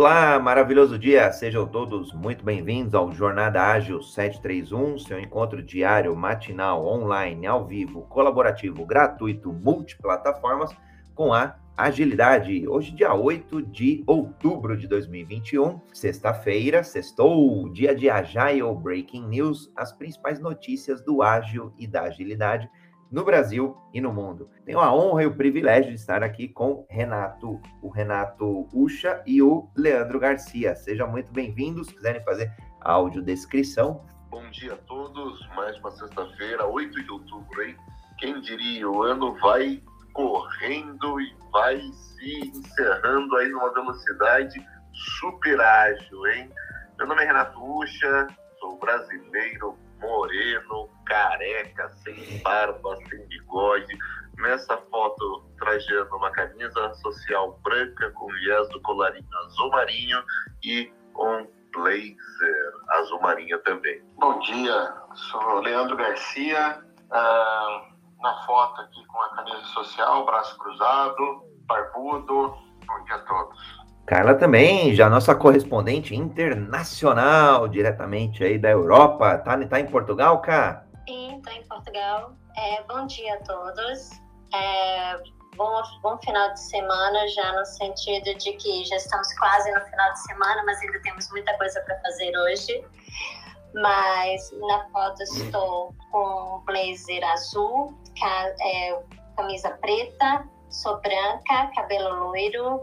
Olá, maravilhoso dia! Sejam todos muito bem-vindos ao Jornada Ágil 731, seu encontro diário, matinal, online, ao vivo, colaborativo, gratuito, multiplataformas, com a agilidade. Hoje, dia 8 de outubro de 2021, sexta-feira, sextou, dia de Agile Breaking News, as principais notícias do ágil e da agilidade no Brasil e no mundo. Tenho a honra e o privilégio de estar aqui com Renato, o Renato Ucha e o Leandro Garcia. Sejam muito bem-vindos. Se quiserem fazer a audiodescrição. Bom dia a todos. Mais uma sexta-feira, 8 de outubro, hein? Quem diria, o ano vai correndo e vai se encerrando aí numa velocidade super ágil, hein? Meu nome é Renato Ucha, sou brasileiro, moreno, careca, sem barba, sem bigode. Nessa foto, trajando uma camisa social branca com viés do colarinho azul marinho e um blazer azul marinho também. Bom dia, sou Leandro Garcia. Uh, na foto aqui com a camisa social, braço cruzado, barbudo. Bom dia a todos. Carla também, já nossa correspondente internacional, diretamente aí da Europa. Tá, tá em Portugal, Cá? Sim, tá em Portugal. É, bom dia a todos. É, bom, bom final de semana, já no sentido de que já estamos quase no final de semana, mas ainda temos muita coisa para fazer hoje. Mas na foto estou com blazer azul, é, camisa preta, sou branca, cabelo loiro,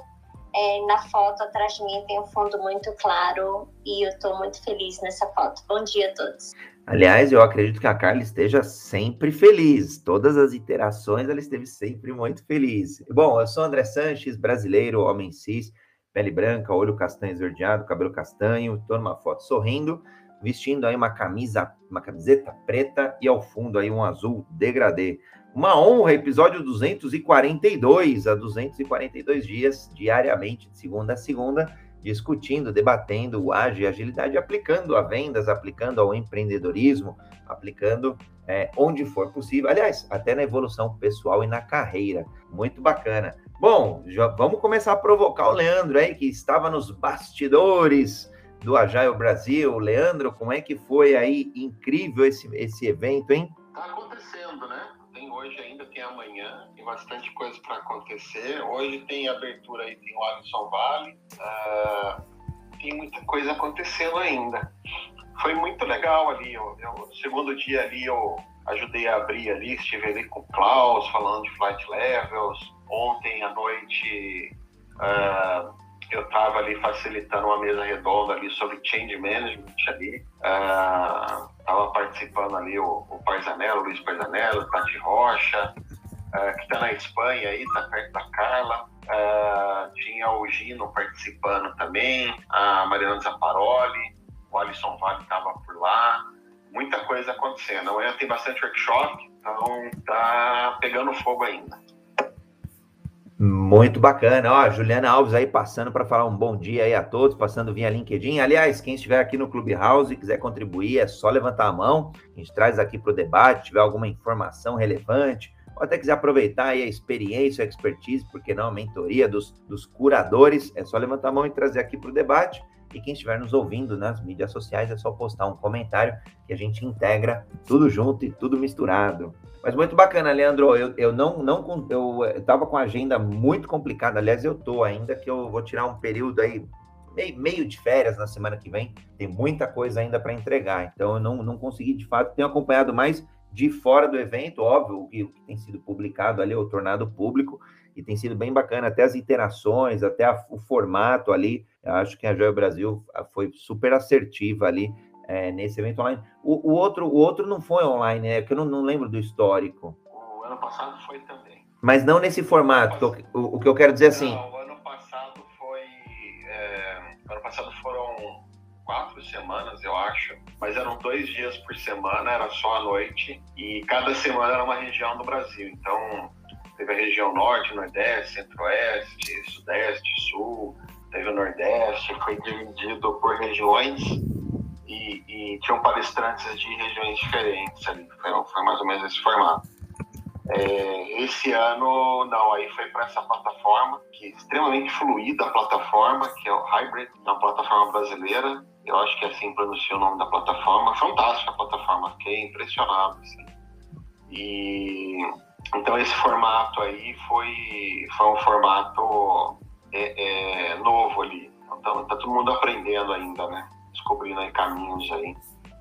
é, na foto atrás de mim tem um fundo muito claro e eu estou muito feliz nessa foto. Bom dia a todos. Aliás, eu acredito que a Carla esteja sempre feliz. Todas as interações ela esteve sempre muito feliz. Bom, eu sou André Sanches, brasileiro, homem cis, pele branca, olho castanho esverdeado, cabelo castanho. Estou numa foto sorrindo, vestindo aí uma camisa, uma camiseta preta e ao fundo aí um azul degradê. Uma honra, episódio 242, a 242 dias, diariamente, de segunda a segunda, discutindo, debatendo o ágil agilidade, aplicando a vendas, aplicando ao empreendedorismo, aplicando é, onde for possível. Aliás, até na evolução pessoal e na carreira. Muito bacana. Bom, já vamos começar a provocar o Leandro aí, que estava nos bastidores do Agile Brasil. Leandro, como é que foi aí? Incrível esse, esse evento, hein? Tá acontecendo, né? hoje, ainda tem amanhã, tem bastante coisa para acontecer. Hoje tem abertura aí, tem o Alisson Vale, uh, tem muita coisa acontecendo ainda. Foi muito legal ali, eu, eu, segundo dia ali eu ajudei a abrir ali, estive ali com o Klaus falando de flight levels. Ontem à noite uh, eu estava ali facilitando uma mesa redonda ali sobre change management ali. Uh, Estava participando ali o, o Luiz Parzanello, o Tati Rocha, uh, que está na Espanha aí, está perto da Carla. Uh, tinha o Gino participando também, a Mariana Zapparoli, o Alisson Vale estava por lá. Muita coisa acontecendo. Amanhã tem bastante workshop, então tá pegando fogo ainda. Muito bacana. Ó, Juliana Alves aí passando para falar um bom dia aí a todos, passando via LinkedIn. Aliás, quem estiver aqui no Clubhouse e quiser contribuir, é só levantar a mão. A gente traz aqui para o debate, tiver alguma informação relevante, ou até quiser aproveitar aí a experiência, a expertise, porque não, a mentoria dos, dos curadores, é só levantar a mão e trazer aqui para o debate. E quem estiver nos ouvindo nas mídias sociais, é só postar um comentário que a gente integra tudo junto e tudo misturado. Mas muito bacana, Leandro. Eu, eu não, não eu estava com a agenda muito complicada. Aliás, eu tô ainda que eu vou tirar um período aí meio, meio de férias na semana que vem. Tem muita coisa ainda para entregar. Então eu não, não consegui de fato. Tenho acompanhado mais de fora do evento, óbvio, o que, tem sido publicado ali, o tornado público, e tem sido bem bacana, até as interações, até a, o formato ali. Eu acho que a Joia Brasil foi super assertiva ali é, nesse evento online. O, o, outro, o outro não foi online, né? Porque eu não, não lembro do histórico. O ano passado foi também. Mas não nesse formato. Mas, o, o, que eu quero dizer assim. Não, o ano passado foi. É, ano passado foram quatro semanas, eu acho. Mas eram dois dias por semana, era só à noite. E cada semana era uma região do Brasil. Então, teve a região norte, nordeste, centro-oeste, sudeste, sul. Teve o nordeste, foi dividido por regiões e, e tinham palestrantes de regiões diferentes ali. Foi, foi mais ou menos esse formato. É, esse ano, não, aí foi para essa plataforma, que é extremamente fluida a plataforma, que é o Hybrid, é uma plataforma brasileira. Eu acho que é assim pronuncia o nome da plataforma. Fantástica a plataforma, fiquei impressionado. Assim. E então esse formato aí foi, foi um formato é, é, novo ali. Então tá todo mundo aprendendo ainda, né? Descobrindo aí caminhos aí.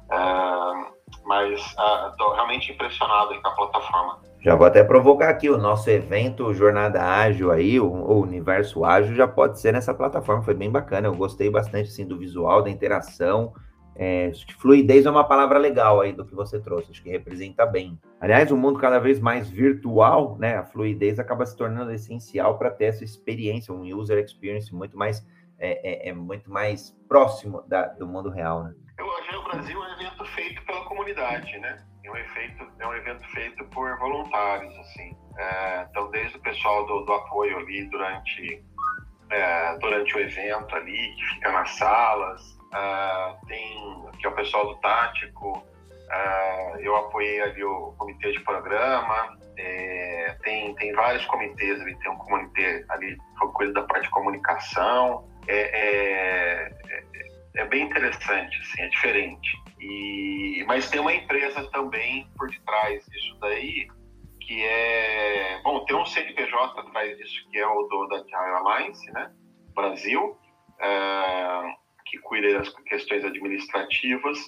Uh, mas estou uh, realmente impressionado com a plataforma. Já vou até provocar aqui o nosso evento Jornada Ágil aí, o, o, Universo Ágil já pode ser nessa plataforma, foi bem bacana, eu gostei bastante assim, do visual, da interação, é, acho que fluidez é uma palavra legal aí do que você trouxe, acho que representa bem. Aliás, o um mundo cada vez mais virtual, né? A fluidez acaba se tornando essencial para ter essa experiência, um user experience muito mais é, é, é muito mais próximo da, do mundo real, né? Eu achei o Brasil é um evento feito pela comunidade, né? É um, efeito, é um evento feito por voluntários, assim. É, então, desde o pessoal do, do apoio ali durante, é, durante o evento ali, que fica nas salas, uh, tem que é o pessoal do tático, uh, eu apoiei ali o comitê de programa, é, tem, tem vários comitês ali, tem um comitê ali que cuida da parte de comunicação, é, é, é, é, bem interessante, assim, é diferente. E, mas tem uma empresa também por detrás disso daí, que é. Bom, tem um CNPJ atrás disso, que é o do, da Alliance, né? Brasil. Uh, que cuida das questões administrativas,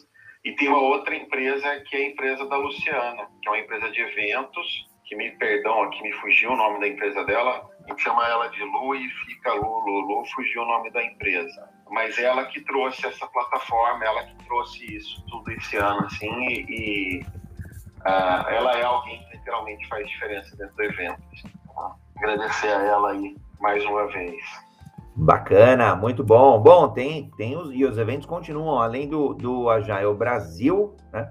e tem uma outra empresa que é a empresa da Luciana, que é uma empresa de eventos, que me perdão, aqui me fugiu o nome da empresa dela, a gente chama ela de Lu e fica Lu, Lu, Lu, fugiu o nome da empresa. Mas ela que trouxe essa plataforma, ela que trouxe isso tudo esse ano, assim, e, e uh, ela é alguém que literalmente faz diferença dentro do evento. Agradecer a ela aí mais uma vez. Bacana, muito bom. Bom, tem, tem os, e os eventos continuam, além do, do Agile Brasil, né?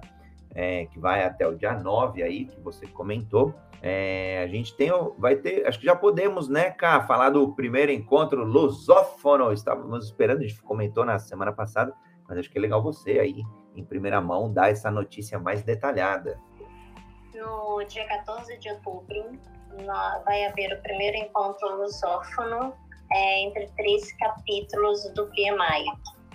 É, que vai até o dia 9 aí, que você comentou. É, a gente tem, vai ter, acho que já podemos, né, Cá, falar do primeiro encontro lusófono. Estávamos esperando, a gente comentou na semana passada, mas acho que é legal você aí, em primeira mão, dar essa notícia mais detalhada. No dia 14 de outubro, vai haver o primeiro encontro lusófono é, entre três capítulos do PMI.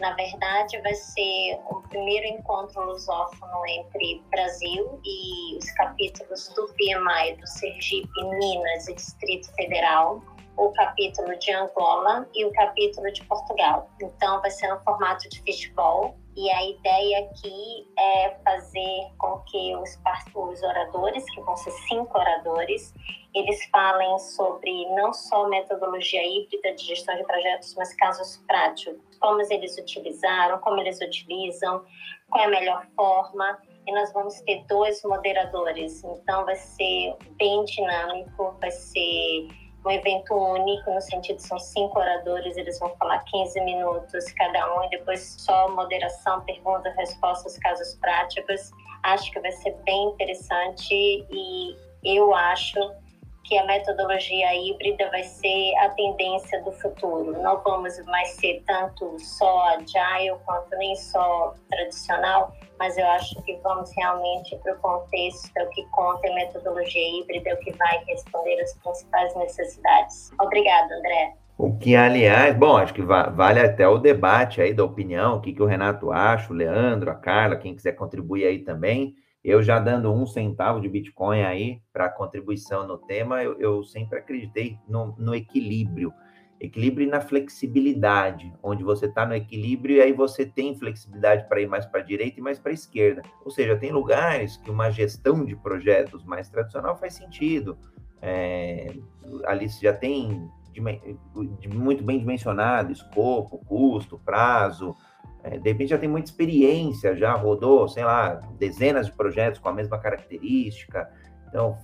Na verdade, vai ser o primeiro encontro lusófono entre Brasil e os capítulos do PMI do Sergipe, Minas e Distrito Federal, o capítulo de Angola e o capítulo de Portugal. Então, vai ser no formato de fishbowl. E a ideia aqui é fazer com que os, os oradores, que vão ser cinco oradores, eles falem sobre não só metodologia híbrida de gestão de projetos, mas casos práticos, como eles utilizaram, como eles utilizam, qual é a melhor forma. E nós vamos ter dois moderadores, então vai ser bem dinâmico, vai ser um evento único, no sentido são cinco oradores, eles vão falar 15 minutos cada um, e depois só moderação, perguntas, respostas, casos práticos. Acho que vai ser bem interessante e eu acho que a metodologia híbrida vai ser a tendência do futuro. Não vamos mais ser tanto só agile quanto nem só tradicional, mas eu acho que vamos realmente para o contexto, o que conta a metodologia híbrida, é o que vai responder às principais necessidades. Obrigada, André. O que, aliás, bom, acho que vale até o debate aí da opinião, o que, que o Renato acha, o Leandro, a Carla, quem quiser contribuir aí também. Eu já dando um centavo de Bitcoin aí para contribuição no tema, eu, eu sempre acreditei no, no, equilíbrio. Equilíbrio e na flexibilidade, onde você está no equilíbrio e aí você tem flexibilidade para ir mais para a direita e mais para a esquerda. Ou seja, tem lugares que uma gestão de projetos mais tradicional faz sentido. É, ali você já tem muito bem dimensionado escopo, custo, prazo, é, de repente já tem muita experiência, já rodou, sei lá, dezenas de projetos com a mesma característica. Então,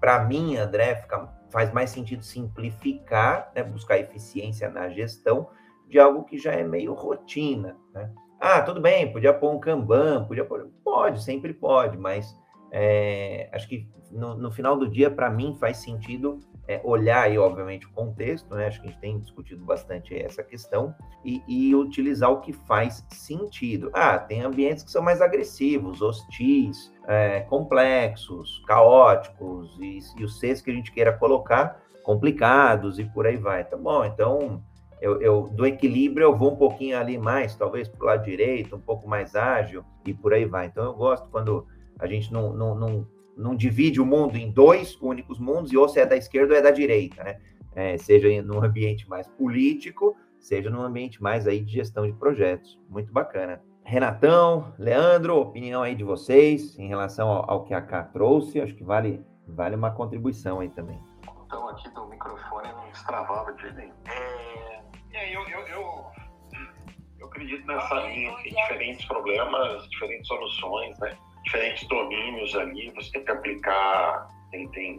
para mim, André, fica, faz mais sentido simplificar, né, buscar eficiência na gestão de algo que já é meio rotina. Né? Ah, tudo bem, podia pôr um Kanban, podia pôr. Pode, sempre pode, mas é, acho que no, no, final do dia, para mim, faz sentido é, olhar aí, obviamente, o contexto, né? Acho que a gente tem discutido bastante essa questão e, e, utilizar o que faz sentido. Ah, tem ambientes que são mais agressivos, hostis, é, complexos, caóticos e, e os Cs que a gente queira colocar complicados e por aí vai. Tá bom, então eu, eu, do equilíbrio eu vou um pouquinho ali mais, talvez para o lado direito, um pouco mais ágil e por aí vai. Então eu gosto quando a gente não, não, não, não divide o mundo em dois únicos mundos e ou se é da esquerda ou é da direita, né? É, seja num ambiente mais político, seja num ambiente mais aí de gestão de projetos. Muito bacana. Renatão, Leandro, opinião aí de vocês em relação ao, ao que a K trouxe, acho que vale, vale uma contribuição aí também. Então aqui do microfone não destravava de jeito nenhum. É é, eu, eu, eu, eu acredito nessa linha que diferentes problemas, diferentes soluções, né? Diferentes domínios ali, você tem que aplicar, tem, tem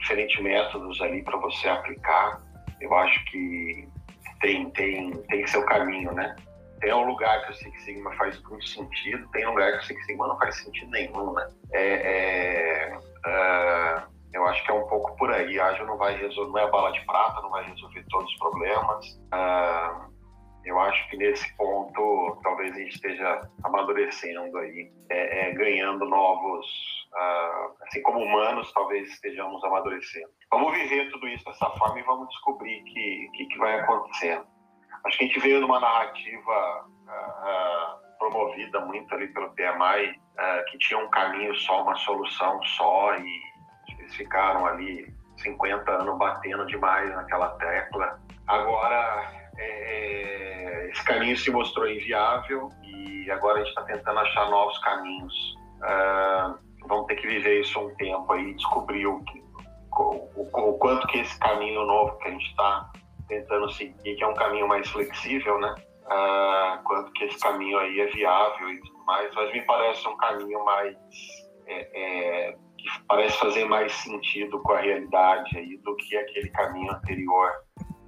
diferentes métodos ali para você aplicar. Eu acho que tem, tem, tem seu caminho, né? Tem um lugar que o Six Sigma faz muito sentido, tem um lugar que o Six Sigma não faz sentido nenhum, né? É, é, uh, eu acho que é um pouco por aí. A Ágil não vai resolver, não é a bala de prata, não vai resolver todos os problemas. Uh, eu acho que nesse ponto talvez a gente esteja amadurecendo aí, é, é, ganhando novos, uh, assim como humanos, talvez estejamos amadurecendo. Vamos viver tudo isso dessa forma e vamos descobrir o que, que, que, vai acontecendo. Acho que a gente veio numa narrativa uh, promovida muito ali pelo PMI, que tinha um caminho só, uma solução só e eles ficaram ali 50 anos batendo demais naquela tecla. Agora, é, esse caminho se mostrou inviável e agora a gente está tentando achar novos caminhos. Uh, vamos ter que viver isso um tempo aí, descobrir o, que, o, o, o quanto que esse caminho novo que a gente está tentando seguir, que é um caminho mais flexível, né? Uh, quanto que esse caminho aí é viável e tudo mais, mas me parece um caminho mais é, é, que parece fazer mais sentido com a realidade aí do que aquele caminho anterior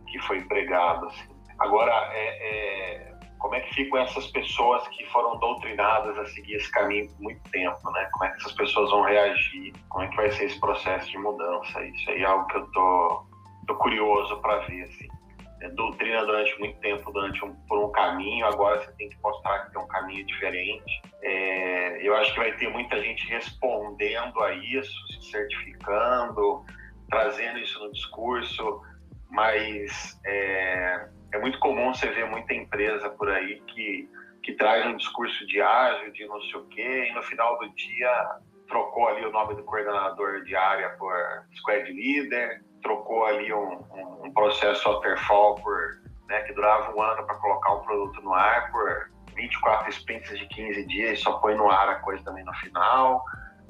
que foi pregado. Assim. Agora, é, é, como é que ficam essas pessoas que foram doutrinadas a seguir esse caminho por muito tempo, né? Como é que essas pessoas vão reagir? Como é que vai ser esse processo de mudança? Isso aí é algo que eu tô, tô curioso para ver, assim. É, doutrina durante muito tempo durante um, por um caminho, agora você tem que mostrar que tem um caminho diferente. É, eu acho que vai ter muita gente respondendo a isso, se certificando, trazendo isso no discurso, mas é, é muito comum você ver muita empresa por aí que, que traz um discurso de ágil, de não sei o quê, e no final do dia trocou ali o nome do coordenador de área por squad leader, trocou ali um, um, um processo waterfall por, né, que durava um ano para colocar um produto no ar por 24 sprints de 15 dias, só põe no ar a coisa também no final,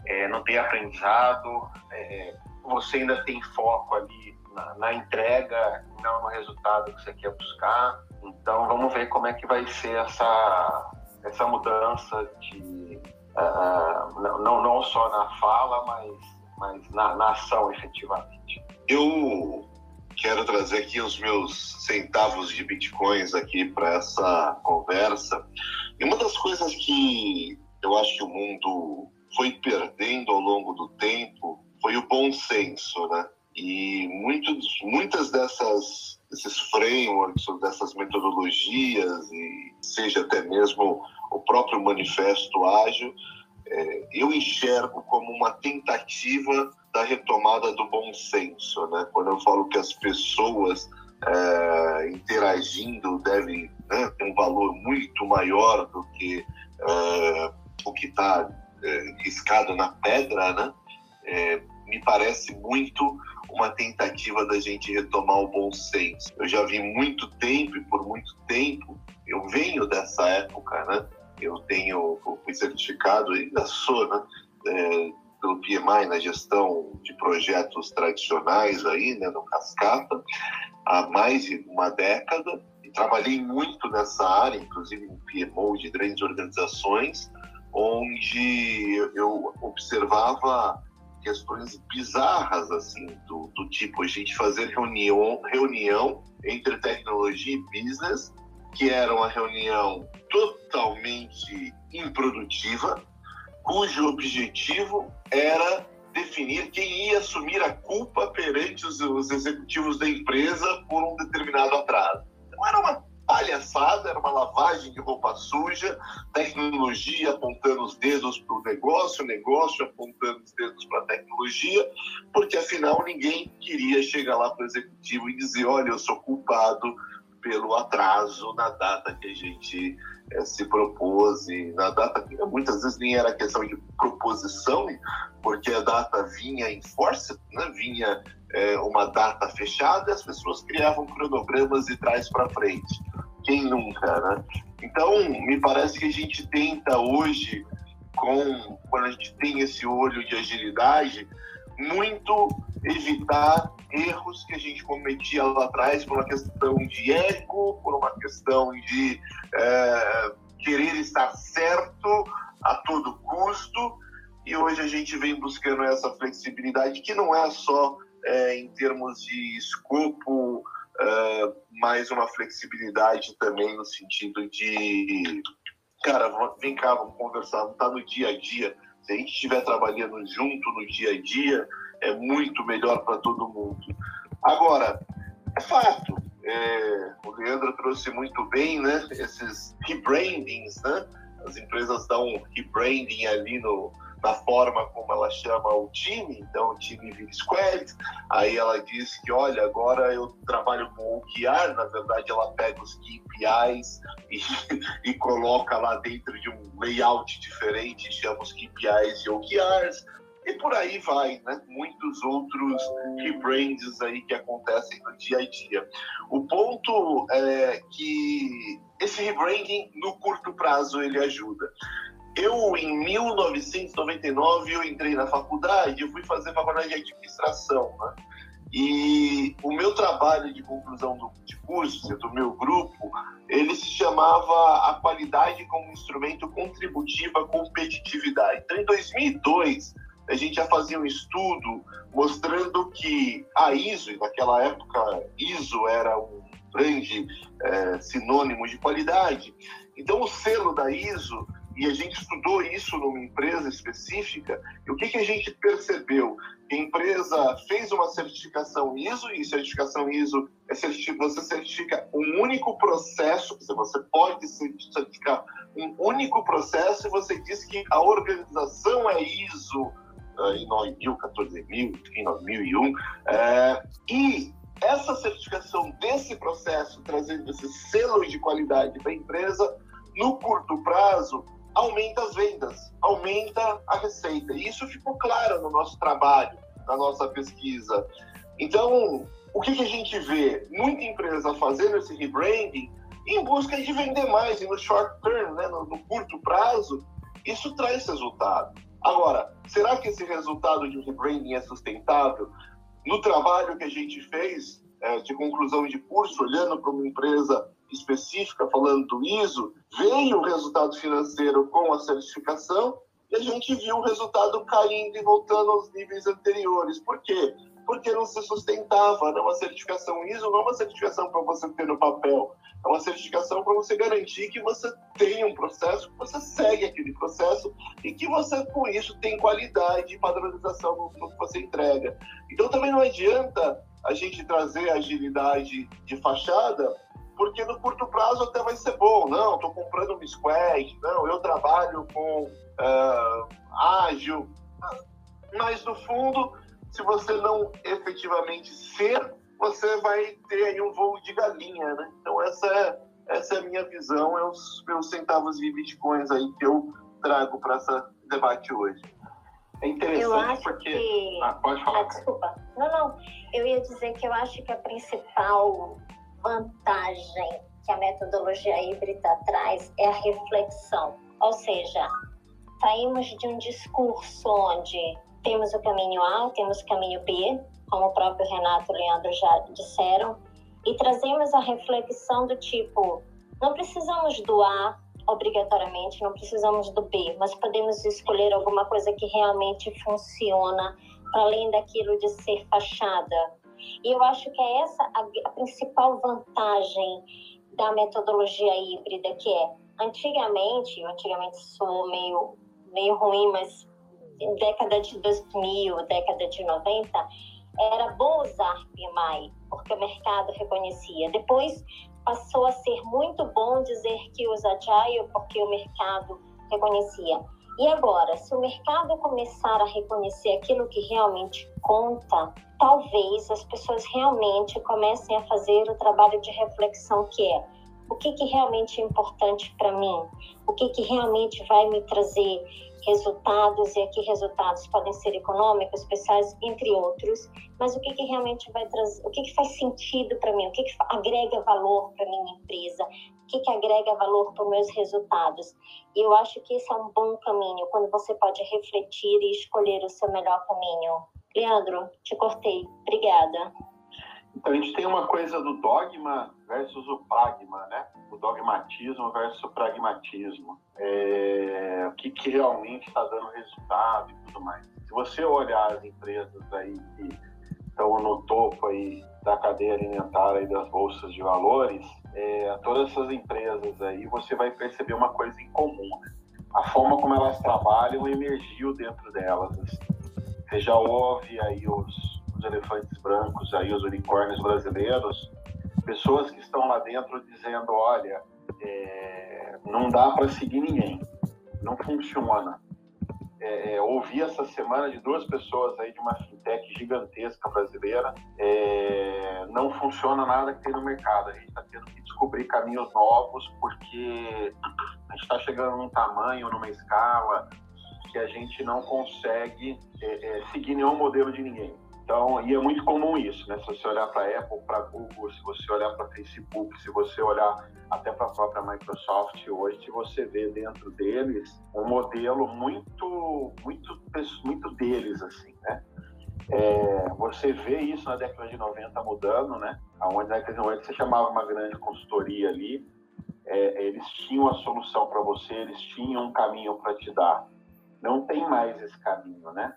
é, não tem aprendizado, é, você ainda tem foco ali na, na, entrega, não no resultado que você quer buscar. Então vamos ver como é que vai ser essa, essa mudança de uh, não, não só na fala, mas, mas na, na ação efetivamente. Eu quero trazer aqui os meus centavos de bitcoins aqui para essa conversa. E uma das coisas que eu acho que o mundo foi perdendo ao longo do tempo foi o bom senso, né? E muitos, muitas dessas esses frameworks, dessas metodologias, e seja até mesmo o próprio manifesto ágil, é, eu enxergo como uma tentativa da retomada do bom senso, né? Quando eu falo que as pessoas é, interagindo devem né, ter um valor muito maior do que é, o que está é, riscado na pedra, né? É, me parece muito uma tentativa da gente retomar o bom senso. Eu já vi muito tempo e por muito tempo eu venho dessa época, né? Eu tenho fui certificado ainda sou, né? É, pelo PMI na gestão de projetos tradicionais aí, né, no Cascata, há mais de uma década. E trabalhei muito nessa área, inclusive em PMO de grandes organizações, onde eu observava questões bizarras, assim, do, do tipo a gente fazer reunião, reunião entre tecnologia e business, que era uma reunião totalmente improdutiva, cujo objetivo era definir quem ia assumir a culpa perante os, os executivos da empresa por um determinado atraso. Então era uma palhaçada, era uma lavagem de roupa suja, tecnologia apontando os dedos para o negócio, negócio apontando os dedos para a tecnologia, porque afinal ninguém queria chegar lá para o executivo e dizer: olha, eu sou culpado pelo atraso na data que a gente é, se propôs, e na data que muitas vezes nem era questão de proposição, porque a data vinha em força, né? vinha é, uma data fechada, as pessoas criavam cronogramas de trás para frente. Quem nunca, né? Então, me parece que a gente tenta hoje, com quando a gente tem esse olho de agilidade, muito evitar erros que a gente cometia lá atrás por uma questão de ego, por uma questão de é, querer estar certo a todo custo. E hoje a gente vem buscando essa flexibilidade que não é só é, em termos de escopo, é, mas uma flexibilidade também no sentido de, cara, vem cá, vamos conversar, não está no dia a dia. Se a gente estiver trabalhando junto no dia a dia, é muito melhor para todo mundo. Agora, é fato, é, o Leandro trouxe muito bem, né, esses rebrandings, né, as empresas dão rebranding ali no, na forma como ela chama o time, então o time vira Squad, aí ela diz que, olha, agora eu trabalho com OKR, na verdade ela pega os KPIs e, e coloca lá dentro de um layout diferente, chama os KPIs de OKRs, e por aí vai, né? Muitos outros rebrands aí que acontecem no dia a dia. O ponto é que esse rebranding no curto prazo ele ajuda. Eu, em 1999, eu entrei na faculdade, eu fui fazer faculdade de administração, né? E o meu trabalho de conclusão do, de curso, do meu grupo, ele se chamava A Qualidade como Instrumento Contributivo à Competitividade. Então, em 2002, a gente já fazia um estudo mostrando que a ISO, e naquela época ISO era um grande é, sinônimo de qualidade, então o selo da ISO, e a gente estudou isso numa empresa específica, e o que, que a gente percebeu? A empresa fez uma certificação ISO, e certificação ISO é certific... você certifica um único processo, você pode certificar um único processo, e você diz que a organização é ISO em 9000, 14000, em 9001. É, e essa certificação desse processo, trazendo esse selo de qualidade para a empresa, no curto prazo, aumenta as vendas, aumenta a receita. E isso ficou claro no nosso trabalho, na nossa pesquisa. Então, o que, que a gente vê? Muita empresa fazendo esse rebranding em busca de vender mais, e no short term, né, no, no curto prazo, isso traz resultado. Agora, será que esse resultado de um rebranding é sustentável? No trabalho que a gente fez é, de conclusão de curso, olhando para uma empresa específica, falando do ISO, veio o resultado financeiro com a certificação e a gente viu o resultado caindo e voltando aos níveis anteriores. Por quê? Porque não se sustentava. Não é uma certificação ISO não é uma certificação para você ter no papel. É uma certificação para você garantir que você tem um processo, que você segue aquele processo e que você, com isso, tem qualidade e padronização no que você entrega. Então, também não adianta a gente trazer agilidade de fachada, porque no curto prazo até vai ser bom. Não, estou comprando um squad, não, eu trabalho com uh, ágil. Mas, no fundo, se você não efetivamente ser você vai ter aí um voo de galinha, né? Então essa é, essa é a minha visão, é os meus centavos de bitcoins aí que eu trago para esse debate hoje. É interessante porque... Que... Ah, pode falar. Ah, desculpa. Não, não. Eu ia dizer que eu acho que a principal vantagem que a metodologia híbrida traz é a reflexão. Ou seja, saímos de um discurso onde temos o caminho A, temos o caminho B, como o próprio Renato e Leandro já disseram, e trazemos a reflexão do tipo: não precisamos do A obrigatoriamente, não precisamos do B, mas podemos escolher alguma coisa que realmente funciona, para além daquilo de ser fachada. E eu acho que é essa a, a principal vantagem da metodologia híbrida, que é, antigamente, antigamente sou meio meio ruim, mas década de 2000, década de 90, era bom usar PMI, porque o mercado reconhecia. Depois passou a ser muito bom dizer que usa Agile, porque o mercado reconhecia. E agora, se o mercado começar a reconhecer aquilo que realmente conta, talvez as pessoas realmente comecem a fazer o trabalho de reflexão que é o que, que realmente é importante para mim, o que, que realmente vai me trazer resultados, e aqui resultados podem ser econômicos, pessoais, entre outros, mas o que, que realmente vai trazer, o que, que faz sentido para mim, o que, que agrega valor para minha empresa, o que, que agrega valor para os meus resultados. E eu acho que esse é um bom caminho, quando você pode refletir e escolher o seu melhor caminho. Leandro, te cortei. Obrigada. Então, a gente tem uma coisa do dogma versus o pragma, né? O dogmatismo versus o pragmatismo. É... O que, que realmente está dando resultado e tudo mais. Se você olhar as empresas aí que estão no topo aí da cadeia alimentar e das bolsas de valores, é, todas essas empresas aí, você vai perceber uma coisa em comum, né? A forma como elas trabalham emergiu dentro delas. Assim. Você já ouve aí os os elefantes brancos, aí os unicórnios brasileiros, pessoas que estão lá dentro dizendo, olha, é, não dá para seguir ninguém, não funciona. É, é, ouvi essa semana de duas pessoas aí de uma fintech gigantesca brasileira, é, não funciona nada que tem no mercado. A gente está tendo que descobrir caminhos novos porque a gente está chegando num tamanho, numa escala que a gente não consegue é, é, seguir nenhum modelo de ninguém. Então, e é muito comum isso, né? Se você olhar para Apple, para Google, se você olhar para Facebook, se você olhar até para a própria Microsoft hoje, você vê dentro deles um modelo muito, muito, muito deles, assim, né? É, você vê isso na década de 90 mudando, né? Onde na década de 90 você chamava uma grande consultoria ali, é, eles tinham a solução para você, eles tinham um caminho para te dar. Não tem mais esse caminho, né?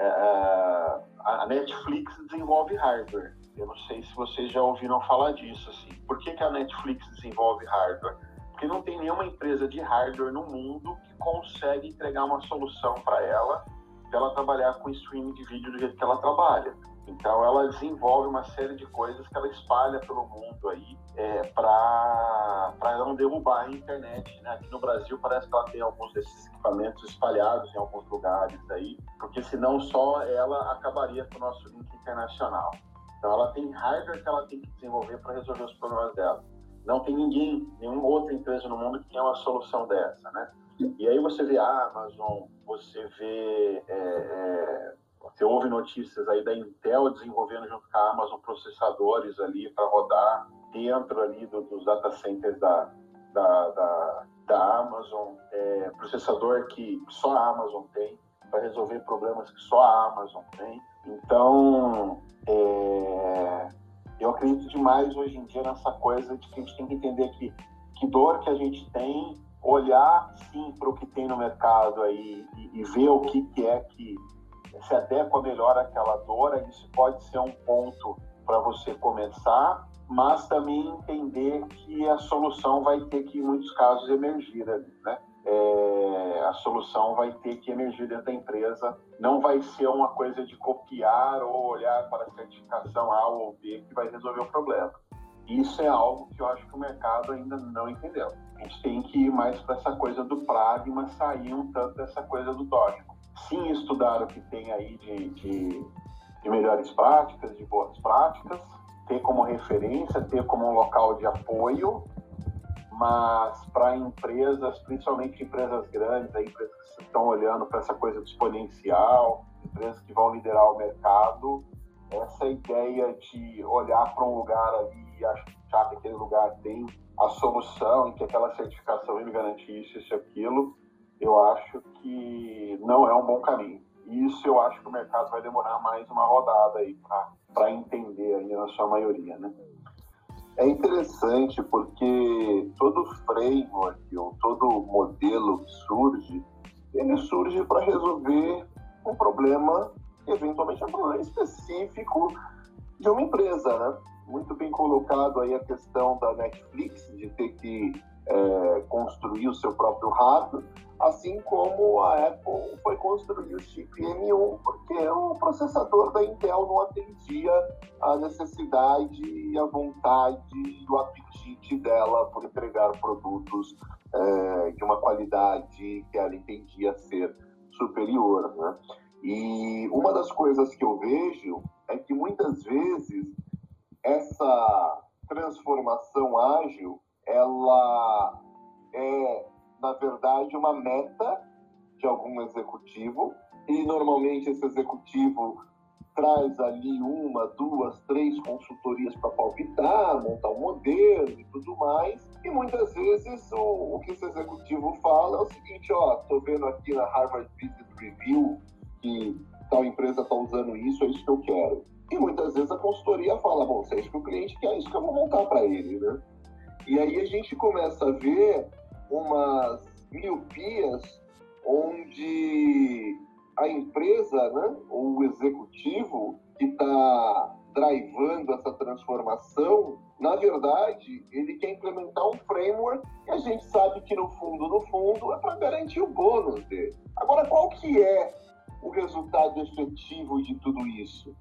É, é, a Netflix desenvolve hardware. Eu não sei se vocês já ouviram falar disso. Assim. Por que, que a Netflix desenvolve hardware? Porque não tem nenhuma empresa de hardware no mundo que consegue entregar uma solução para ela, para ela trabalhar com streaming de vídeo do jeito que ela trabalha. Então ela desenvolve uma série de coisas que ela espalha pelo mundo aí é, para não derrubar a internet. Né? Aqui no Brasil parece que ela tem alguns desses equipamentos espalhados em alguns lugares aí, porque senão só ela acabaria com o nosso link internacional. Então ela tem hardware que ela tem que desenvolver para resolver os problemas dela. Não tem ninguém, nenhuma outra empresa no mundo que tenha uma solução dessa, né? E aí você vê a Amazon, você vê é, é, você ouve notícias aí da Intel desenvolvendo junto com a Amazon processadores ali para rodar dentro ali do, dos data centers da, da, da, da Amazon, é, processador que só a Amazon tem para resolver problemas que só a Amazon tem. Então, é, eu acredito demais hoje em dia nessa coisa de que a gente tem que entender que, que dor que a gente tem, olhar sim para o que tem no mercado aí e, e ver o que, que é que se adequa melhor àquela dor, isso pode ser um ponto para você começar, mas também entender que a solução vai ter que, em muitos casos, emergir ali, né? É, a solução vai ter que emergir dentro da empresa, não vai ser uma coisa de copiar ou olhar para a certificação A ou B que vai resolver o problema. Isso é algo que eu acho que o mercado ainda não entendeu. A gente tem que ir mais para essa coisa do pragma, sair um tanto dessa coisa do dogma sim estudar o que tem aí de, de, de melhores práticas, de boas práticas, ter como referência, ter como um local de apoio, mas para empresas, principalmente empresas grandes, aí, empresas que estão olhando para essa coisa exponencial, empresas que vão liderar o mercado, essa ideia de olhar para um lugar ali e achar que aquele lugar tem a solução e que aquela certificação vai me garantir isso, isso e aquilo, eu acho que não é um bom caminho. Isso eu acho que o mercado vai demorar mais uma rodada aí para entender aí na sua maioria, né? É interessante porque todo framework ou todo modelo que surge, ele surge para resolver um problema, eventualmente um problema específico de uma empresa, né? Muito bem colocado aí a questão da Netflix de ter que é, construir o seu próprio hardware, Assim como a Apple foi construir o chip M1, porque o processador da Intel não atendia a necessidade a vontade e o apetite dela por entregar produtos é, de uma qualidade que ela entendia ser superior. Né? E uma das coisas que eu vejo é que muitas vezes essa transformação ágil ela é na verdade, uma meta de algum executivo, e normalmente esse executivo traz ali uma, duas, três consultorias para palpitar, montar um modelo e tudo mais. E muitas vezes o, o que esse executivo fala é o seguinte: ó, estou vendo aqui na Harvard Business Review que tal empresa está usando isso, é isso que eu quero. E muitas vezes a consultoria fala: bom, se é isso que o cliente quer, é isso que eu vou montar para ele, né? E aí a gente começa a ver umas miopias onde a empresa, né, ou o executivo que está drivando essa transformação, na verdade, ele quer implementar um framework e a gente sabe que no fundo, no fundo, é para garantir o bônus dele. Agora, qual que é o resultado efetivo de tudo isso?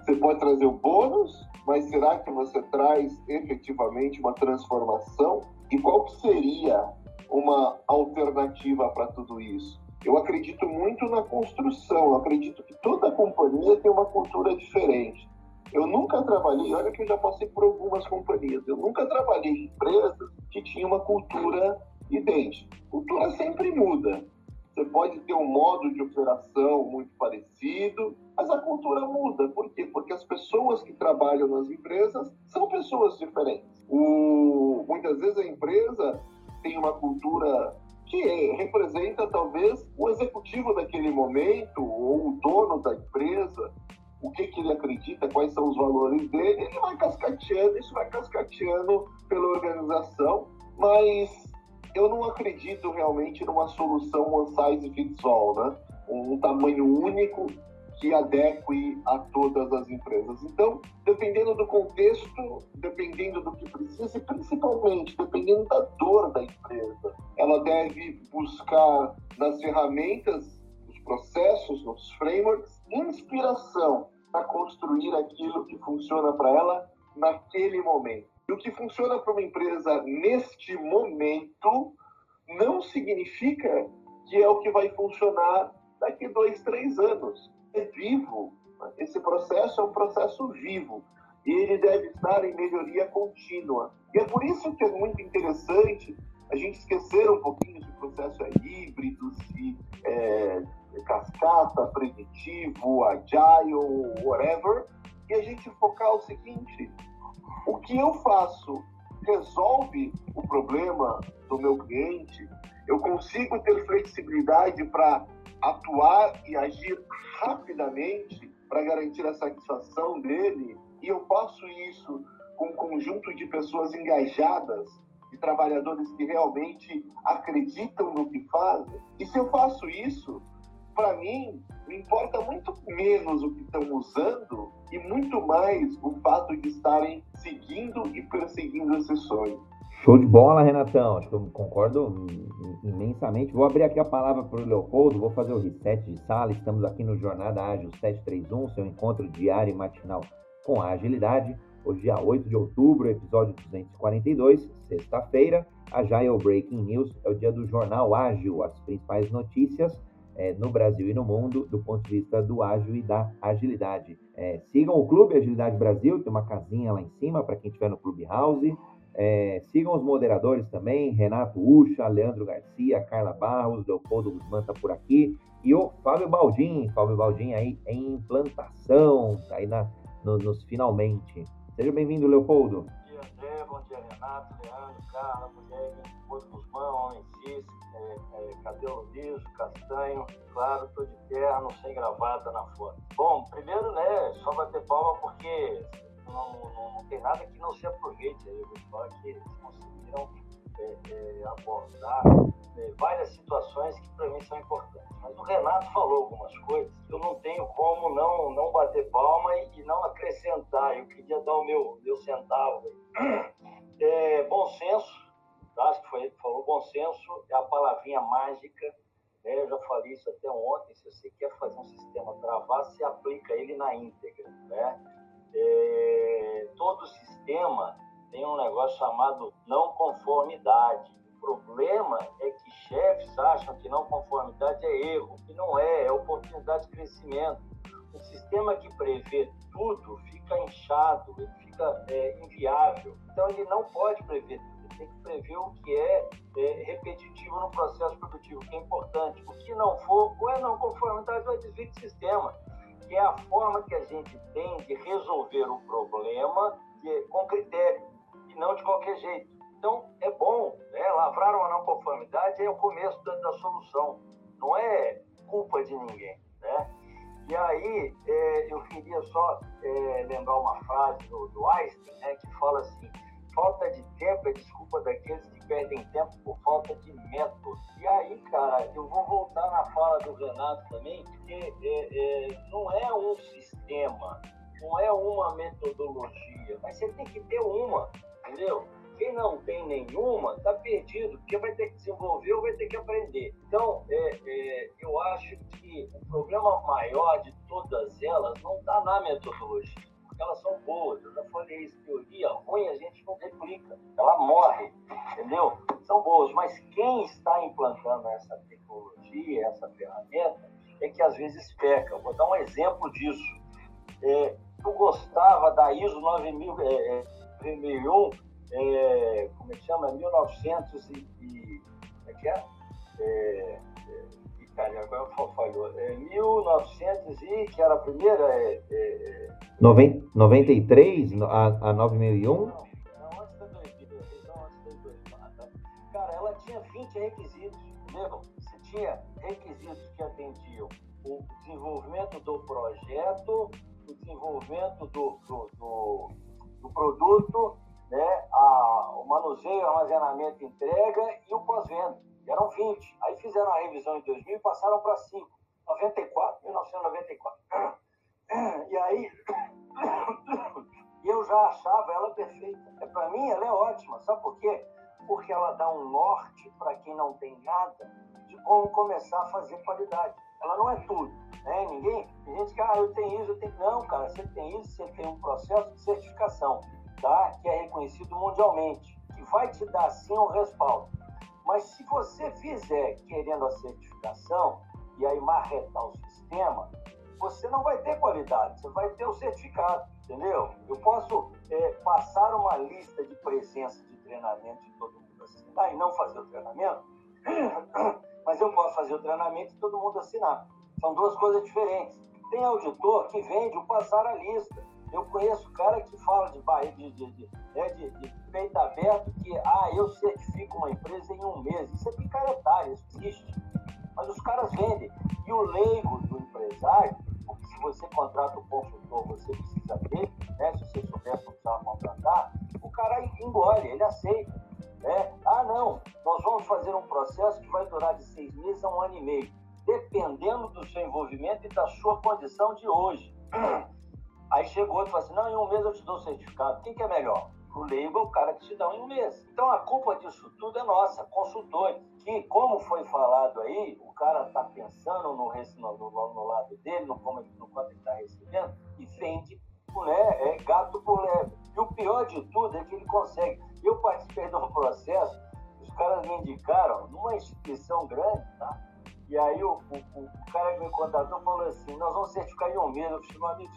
Você pode trazer o bônus, mas será que você traz efetivamente uma transformação? E qual que seria uma alternativa para tudo isso? Eu acredito muito na construção, eu acredito que toda companhia tem uma cultura diferente. Eu nunca trabalhei, olha que eu já passei por algumas companhias, eu nunca trabalhei em empresas que tinham uma cultura idêntica. Cultura sempre muda. Você pode ter um modo de operação muito parecido, mas a cultura muda. Por quê? Porque as pessoas que trabalham nas empresas são pessoas diferentes. O... Muitas vezes a empresa tem uma cultura que representa talvez o executivo daquele momento ou o dono da empresa, o que, que ele acredita, quais são os valores dele, ele vai cascateando, isso vai cascateando pela organização, mas eu não acredito realmente numa solução one size fits all, né? Um tamanho único que adeque a todas as empresas. Então, dependendo do contexto, dependendo do que precisa e principalmente dependendo da dor da empresa, ela deve buscar nas ferramentas, nos processos, nos frameworks, inspiração para construir aquilo que funciona para ela naquele momento. E o que funciona para uma empresa neste momento não significa que é o que vai funcionar daqui dois, três anos é vivo. Esse processo é um processo vivo e ele deve estar em melhoria contínua. E é por isso que é muito interessante a gente esquecer um pouquinho se o processo é híbrido, se é cascata, preditivo, agile, whatever, e a gente focar o seguinte: o que eu faço resolve o problema do meu cliente? Eu consigo ter flexibilidade para atuar e agir rapidamente para garantir a satisfação dele, e eu faço isso com um conjunto de pessoas engajadas, de trabalhadores que realmente acreditam no que fazem. E se eu faço isso, para mim, me importa muito menos o que estão usando e muito mais o fato de estarem seguindo e perseguindo esse sonho. Show de bola, Renatão. Acho que eu concordo imensamente. Vou abrir aqui a palavra para o Leopoldo, vou fazer o reset de sala. Estamos aqui no Jornada Ágil 731, seu encontro diário e matinal com a agilidade. Hoje, dia 8 de outubro, episódio 242, sexta-feira. A Jail Breaking News é o dia do Jornal Ágil, as principais notícias é, no Brasil e no mundo do ponto de vista do ágil e da agilidade. É, sigam o Clube Agilidade Brasil, tem uma casinha lá em cima para quem estiver no Clube House. É, sigam os moderadores também, Renato Ucha, Leandro Garcia, Carla Barros, Leopoldo Guzmán está por aqui, e o Fábio Baldim, Fábio Baldim aí em implantação, tá aí na, no, nos finalmente. Seja bem-vindo, Leopoldo. André, bom dia, Renato, Leandro, Carla, Guilherme, Leopoldo Guzmán, Homem Cis, é, é, cabelo liso, castanho, claro, tô de terno, sem gravata na foto. Bom, primeiro, né, só bater palma porque não, não, não, tem nada que não se aproveite. Eu vou falar que eles conseguiram é, é, abordar é, várias situações que para mim são importantes. Mas o Renato falou algumas coisas que eu não tenho como não, não bater palma e, e não acrescentar. Eu queria dar o meu, meu centavo. É, bom senso, acho que foi ele que falou, bom senso é a palavrinha mágica, né? eu já falei isso até ontem, se você quer fazer um sistema travar, você aplica ele na íntegra. Né? É, todo sistema tem um negócio chamado não conformidade. O problema é que chefes acham que não conformidade é erro, e não é, é oportunidade de crescimento. Um sistema que prevê tudo fica inchado, ele fica é, inviável. Então ele não pode prever tudo tem que prever o que é, é, repetitivo no processo produtivo, que é importante. O que não for, ou é não conformidade, vai desvio de sistema, que é a forma que a gente tem de resolver o problema de, com critério, e não de qualquer jeito. Então, é bom, né? lavrar uma não conformidade é o começo da, da solução, não é culpa de ninguém. Né? E aí, é, eu queria só é, lembrar uma frase do, do Einstein, né, que fala assim: falta de tempo é desculpa daqueles que perdem tempo por falta de método. E aí, cara, eu vou voltar na fala do Renato também, porque é, é, não é um sistema, não é uma metodologia, mas você tem que ter uma, entendeu? Quem não tem nenhuma está perdido, porque vai ter que desenvolver ou vai ter que aprender. Então, é, é, eu acho que o problema maior de todas elas não está na metodologia porque elas são boas. Eu já falei isso, teoria ruim a gente não replica, ela morre, entendeu? São boas, mas quem está implantando essa tecnologia, essa ferramenta, é que às vezes peca. vou dar um exemplo disso. É, eu gostava da ISO 9000, é, 9001, é, como é que chama? 1900 e, e como é que é? é, é cara, agora falhou. É 1900 e, que era a primeira... É, é... 90, 93, a, a 9001? Não, não, antes da 2000, não, antes da 2000. Tá? Cara, ela tinha 20 requisitos, entendeu? Você tinha requisitos que atendiam o desenvolvimento do projeto, o desenvolvimento do, do, do, do produto, né, a, o manuseio, armazenamento, entrega e o pós-venda eram 20. Aí fizeram a revisão em 2000 e passaram para 5. 94, 1994. E aí, eu já achava ela perfeita. É, para mim, ela é ótima. Sabe por quê? Porque ela dá um norte para quem não tem nada de como começar a fazer qualidade. Ela não é tudo. Né? Ninguém, tem gente que, ah, eu tenho isso, eu tenho. Não, cara, você tem isso, você tem um processo de certificação, tá? que é reconhecido mundialmente, que vai te dar, sim, um respaldo. Mas se você fizer querendo a certificação e aí marretar o sistema, você não vai ter qualidade, você vai ter o certificado, entendeu? Eu posso é, passar uma lista de presença de treinamento de todo mundo assinar e não fazer o treinamento, mas eu posso fazer o treinamento e todo mundo assinar. São duas coisas diferentes. Tem auditor que vende o passar a lista. Eu conheço cara que fala de, de, de, de, né, de, de peito aberto que, ah, eu certifico uma empresa em um mês. Isso é picaretagem, isso existe. Mas os caras vendem. E o leigo do empresário, porque se você contrata um consultor, você precisa ter, né? se você souber precisava contratar, o cara engole, ele aceita. Né? Ah, não, nós vamos fazer um processo que vai durar de seis meses a um ano e meio, dependendo do seu envolvimento e da sua condição de hoje. Aí chegou outro e falou assim: não, em um mês eu te dou o certificado. Quem que é melhor? O leigo é o cara que te dá em um mês. Então a culpa disso tudo é nossa, consultores. Que, como foi falado aí, o cara está pensando no, no, no, no, lado dele, no, como, no quanto ele está recebendo, e vende né, é gato por leve. E o pior de tudo é que ele consegue. Eu participei de um processo, os caras me indicaram, numa instituição grande, tá? E aí o, o, o cara que me contratou falou assim, nós vamos certificar em um mês. Eu falei, meu amigo,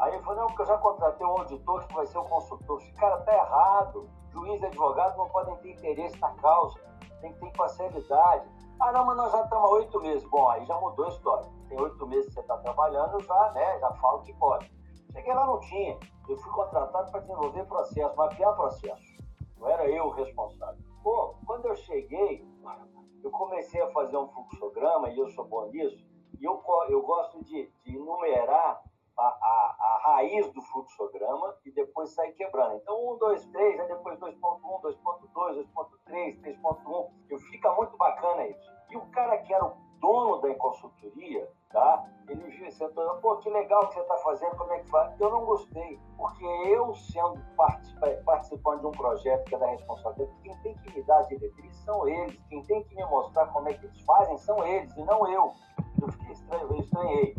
Aí ele falou, não, porque eu já contratei um auditor que vai ser o consultor. Esse cara tá errado. Juiz e advogado não podem ter interesse na causa. Tem que ter parcialidade. Ah, não, mas nós já estamos há oito meses. Bom, aí já mudou a história. Tem oito meses que você está trabalhando, já, né, já falo que pode. Cheguei lá, não tinha. Eu fui contratado para desenvolver processo, mapear processo. Não era eu o responsável. Pô, quando eu cheguei, eu comecei a fazer um fluxograma, e eu sou bom nisso, e eu, eu gosto de, de enumerar a, a, a, raiz do fluxograma e depois sai quebrando. Então, 1, 2, 3, aí depois 2.1, 2.2, 2.3, 3.1. Fica muito bacana isso. E o cara que era o dono da consultoria, tá? Ele viu isso, eu pô, que legal que você está fazendo, como é que faz? Eu não gostei, porque eu, sendo participante de um projeto que é da responsabilidade, quem tem que me dar as diretrizes são eles, quem tem que me mostrar como é que eles fazem são eles, e não eu. Eu fiquei estranho, eu estranhei.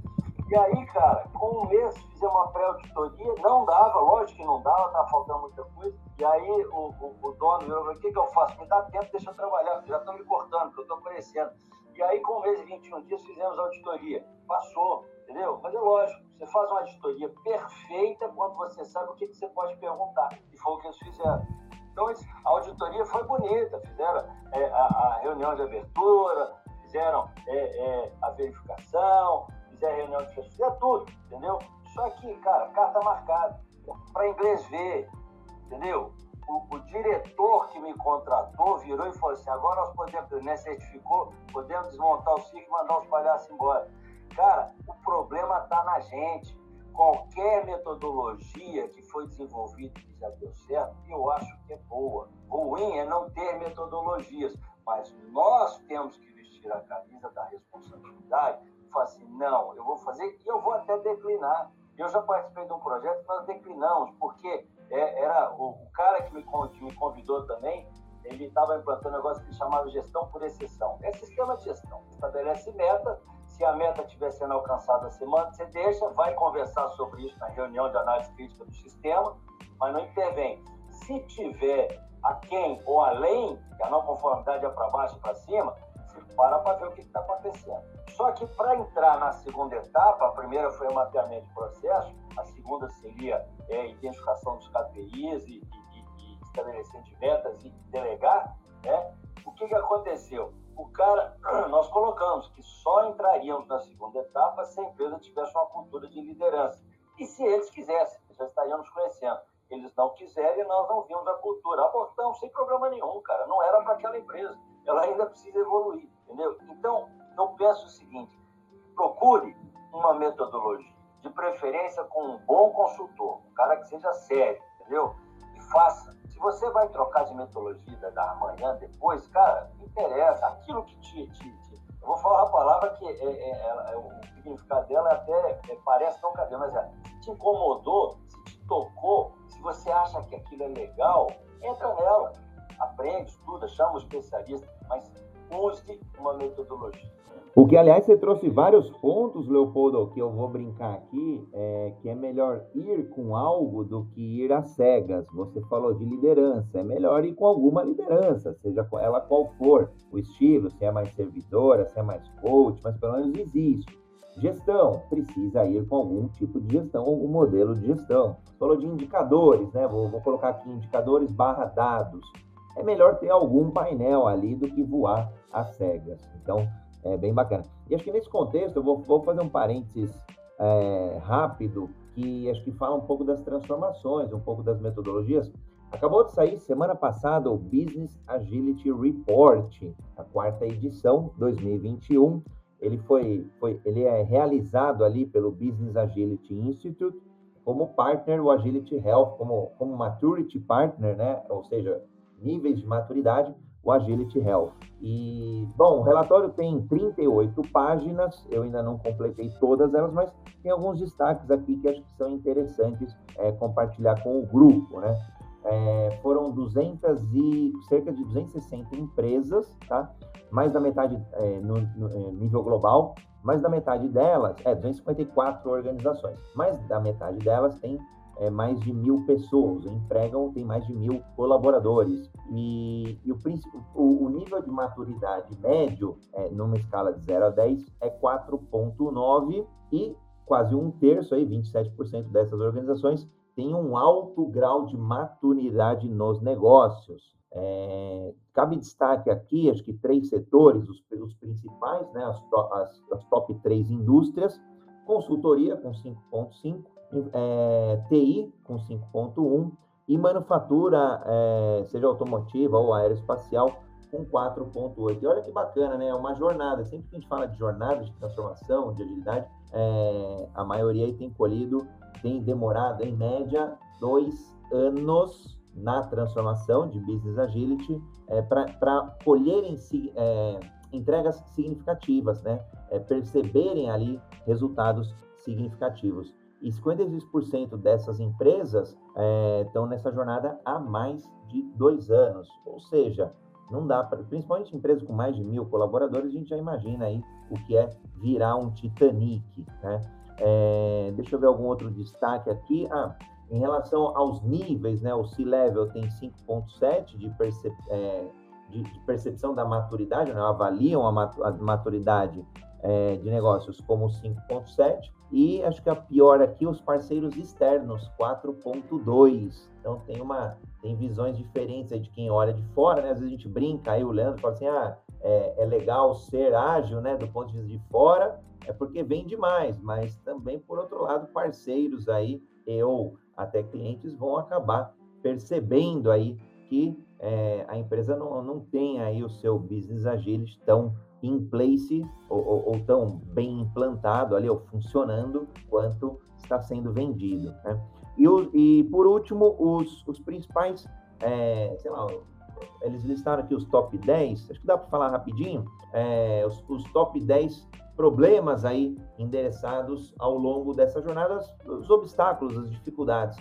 E aí, cara, com um mês fizemos uma pré-auditoria, não dava, lógico que não dava, estava faltando muita coisa. E aí o, o, o dono o que, que eu faço? Me dá tempo, deixa eu trabalhar, já estão me cortando, porque eu estou aparecendo. E aí, com um mês e 21 dias, fizemos a auditoria. Passou, entendeu? Mas é lógico, você faz uma auditoria perfeita quando você sabe o que, que você pode perguntar. E foi o que eles fizeram. Então, a auditoria foi bonita, fizeram é, a, a, reunião de abertura, fizeram é, é, a verificação, fizeram a reunião de fizeram tudo, entendeu? Só que, cara, carta marcada, para inglês ver, entendeu? O, o, diretor que me contratou virou e falou assim: agora nós podemos, né, certificou, podemos desmontar o circo e mandar os palhaços embora. Cara, o problema está na gente. Qualquer metodologia que foi desenvolvida e já deu certo, eu acho que é boa. Ruim é não ter metodologias, mas nós temos que vestir a camisa da responsabilidade e falar assim: não, eu vou fazer e eu vou até declinar. Eu já participei de um projeto que nós declinamos, porque é, era o, cara que me, que me convidou também, ele estava implantando um negócio que chamava gestão por exceção. É sistema de gestão. Estabelece meta, se a meta estiver sendo alcançada semana, você deixa, vai conversar sobre isso na reunião de análise crítica do sistema, mas não intervém. Se tiver a quem ou além, que a não conformidade é para baixo e para cima, você para para ver o que está acontecendo. Só que para entrar na segunda etapa, a primeira foi o mapeamento de processo, a segunda seria é, identificação dos KPIs e, e, e estabelecimento de metas e delegar, né? O que, que aconteceu? O cara, nós colocamos que só entraríamos na segunda etapa se a empresa tivesse uma cultura de liderança. E se eles quisessem, já estaríamos conhecendo. Eles não quiserem, nós não vimos a cultura. Abortamos sem problema nenhum, cara. Não era para aquela empresa. Ela ainda precisa evoluir, entendeu? Então, eu penso o seguinte: procure uma metodologia de preferência com um bom consultor, um cara que seja sério, entendeu? E faça. Se você vai trocar de metodologia da manhã depois, cara, não interessa. Aquilo que te. te, te eu vou falar uma palavra que é, é, é, é o significado dela até é, parece não caber, mas é, se te incomodou, se te tocou, se você acha que aquilo é legal, entra nela, aprende, estuda, chama um especialista, mas use uma metodologia. O que, aliás, você trouxe vários pontos, Leopoldo, que eu vou brincar aqui, é que é melhor ir com algo do que ir às cegas. Você falou de liderança, é melhor ir com alguma liderança, seja ela qual for, o estilo, se é mais servidora, se é mais coach, mas pelo menos existe. Gestão, precisa ir com algum tipo de gestão, algum modelo de gestão. Falou de indicadores, né? Vou, vou colocar aqui indicadores barra dados. É melhor ter algum painel ali do que voar às cegas. Então, é bem bacana. E acho que nesse contexto, eu vou, vou fazer um parênteses é, rápido, que acho que fala um pouco das transformações, um pouco das metodologias. Acabou de sair semana passada o Business Agility Report, a quarta edição, 2021. Ele foi, foi ele é realizado ali pelo Business Agility Institute como partner, o Agility Health, como, como maturity partner, né? Ou seja, níveis de maturidade, o Agility Health. E, bom, o relatório tem 38 páginas, eu ainda não completei todas elas, mas tem alguns destaques aqui que acho que são interessantes é, compartilhar com o grupo, né? É, foram 200 e cerca de 260 empresas, tá? Mais da metade é, no, no, é, nível global, mais da metade delas, é 254 organizações, mais da metade delas tem é, mais de mil pessoas, empregam, tem mais de mil colaboradores. E, e o, o, o, nível de maturidade médio, é, numa escala de 0 a 10, é 4,9 e quase um terço, aí, 27% dessas organizações, tem um alto grau de maturidade nos negócios. É, cabe destaque aqui, acho que três setores, os, os principais, né, as, as, as top três indústrias, consultoria com 5,5, é, TI com 5.1 e manufatura, é, seja automotiva ou aeroespacial, com 4.8. E olha que bacana, né? É uma jornada. Sempre que a gente fala de jornada de transformação, de agilidade, é, a maioria aí tem colhido, tem demorado, em média, dois anos na transformação de Business Agility é, para colher em si, é, entregas significativas, né? É, perceberem ali resultados significativos. E 56% dessas empresas é, estão nessa jornada há mais de dois anos. Ou seja, não dá para, principalmente empresas com mais de mil colaboradores, a gente já imagina aí o que é virar um Titanic, né? É, deixa eu ver algum outro destaque aqui. Ah, em relação aos níveis, né? O C-Level tem 5.7 de, percep é, de, de, percepção da maturidade, né? avaliam a, maturidade é, de negócios como 5.7 e acho que a pior aqui, os parceiros externos, 4.2. Então tem uma tem visões diferentes aí de quem olha de fora, né? Às vezes a gente brinca aí, o Leandro fala assim, ah, é, é legal ser ágil, né? Do ponto de vista de fora, é porque vem demais, mas também, por outro lado, parceiros aí, ou até clientes vão acabar percebendo aí que é, a empresa não, não tem aí o seu business agility tão in place ou, ou, ou, tão bem implantado ali, ou funcionando, quanto está sendo vendido. Né? E, o, e, por último, os, os principais, é, sei lá, eles listaram aqui os top 10, acho que dá para falar rapidinho, é, os, os, top 10 problemas aí endereçados ao longo dessa jornada, os obstáculos, as dificuldades.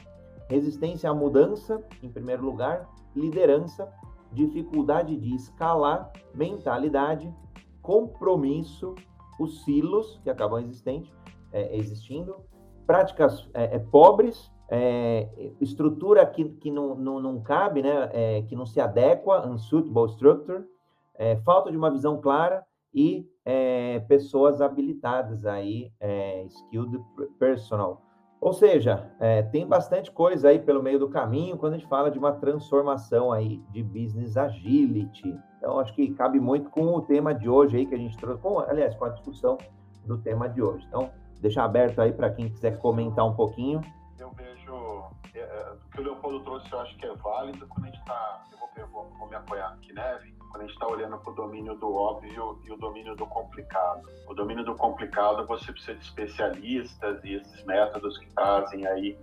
Resistência à mudança, em primeiro lugar, liderança, dificuldade de escalar, mentalidade, compromisso, os silos que acabam existente, é, existindo, práticas é, é pobres, é, estrutura que, que não, não, não cabe, né, é, que não se adequa, unsuitable structure, falta de uma visão clara e pessoas habilitadas aí, skilled personal. Ou seja, é, tem bastante coisa aí pelo meio do caminho quando a gente fala de uma transformação aí de business agility. Então, acho que cabe muito com o tema de hoje aí que a gente trouxe, com, aliás, com a discussão do tema de hoje. Então, deixar aberto aí para quem quiser comentar um pouquinho. Eu vejo é, é, o que o Leopoldo trouxe, eu acho que é válido quando a gente está. Eu vou, eu vou, me apoiar aqui, Neve quando a gente está olhando para o domínio do óbvio e o domínio do complicado. O domínio do complicado você precisa de especialistas e esses métodos que trazem aí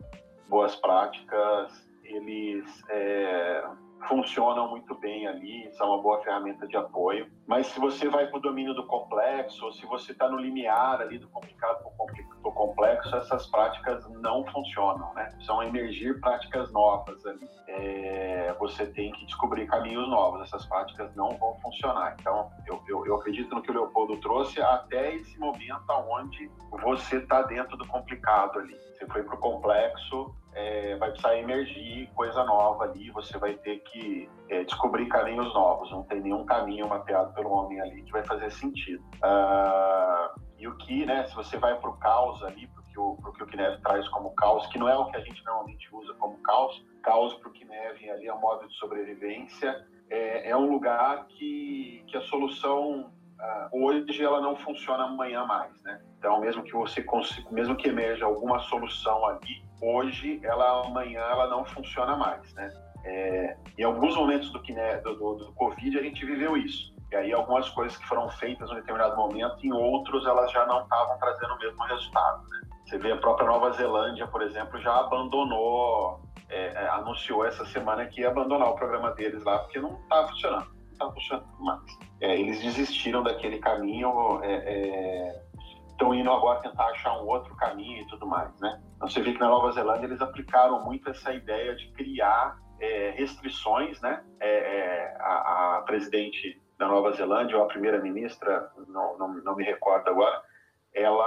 boas práticas, eles é, funcionam muito bem ali, são uma boa ferramenta de apoio. Mas se você vai para o domínio do complexo, ou se você está no limiar ali do complicado para o complexo, essas práticas não funcionam, né? São emergir práticas novas ali. É, você tem que descobrir caminhos novos, essas práticas não vão funcionar. Então, eu, eu, eu acredito no que o Leopoldo trouxe até esse momento onde você está dentro do complicado ali. Você foi para o complexo, é, vai precisar emergir coisa nova ali, você vai ter que é, descobrir caminhos novos, não tem nenhum caminho mapeado pelo homem ali que vai fazer sentido. Uh, e o que, né, se você vai para o caos ali, porque o, que o Kineve traz como caos, que não é o que a gente normalmente usa como caos, caos para o Kineve ali é um modo de sobrevivência, é, é um lugar que, que a solução uh, hoje ela não funciona amanhã mais, né? Então, mesmo que você consiga, mesmo que emerja alguma solução ali, hoje, ela amanhã ela não funciona mais, né? É, em alguns momentos do, do, do, do Covid a gente viveu isso. E aí algumas coisas que foram feitas em um determinado momento, em outros elas já não estavam trazendo o mesmo resultado. Né? Você vê a própria Nova Zelândia, por exemplo, já abandonou, é, é anunciou essa semana que ia abandonar o programa deles lá, porque não estava funcionando, não estava funcionando mais. É, eles desistiram daquele caminho é, é, estão indo agora tentar achar um outro caminho e tudo mais, né? Então você vê que na Nova Zelândia eles aplicaram muito essa ideia de criar é, restrições, né? É, é, a, a, presidente da Nova Zelândia ou a primeira-ministra, não, não, não, me recordo agora, ela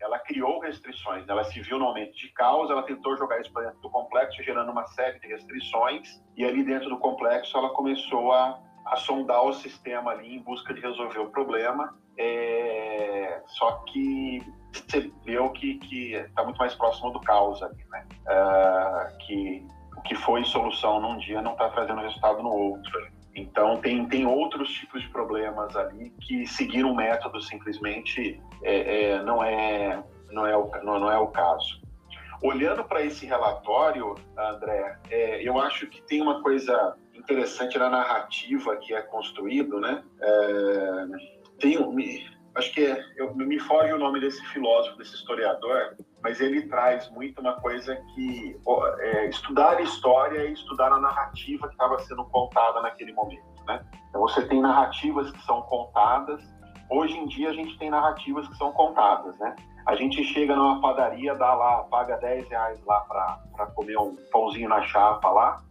ela criou restrições, né? ela se viu no momento de caos, ela tentou jogar isso para dentro do complexo, gerando uma série de restrições, e ali dentro do complexo ela começou a, a sondar o sistema ali em busca de resolver o problema, é, só que percebeu que está muito mais próximo do caos ali, né? Uh, que o que foi solução num dia não está trazendo resultado no outro. Então tem, tem outros tipos de problemas ali que seguir um método simplesmente é, é, não, é, não, é o, não, não é o caso. Olhando para esse relatório, André, é, eu acho que tem uma coisa interessante na narrativa que é construído, né? É, tem acho que é, eu, me foge o nome desse filósofo, desse historiador, mas ele traz muito uma coisa que é, estudar a história e estudar a narrativa que estava sendo contada naquele momento. né? Então você tem narrativas que são contadas. Hoje em dia a gente tem narrativas que são contadas, né? A gente chega numa padaria, dá lá, paga 10 reais lá para comer um pãozinho na chapa lá,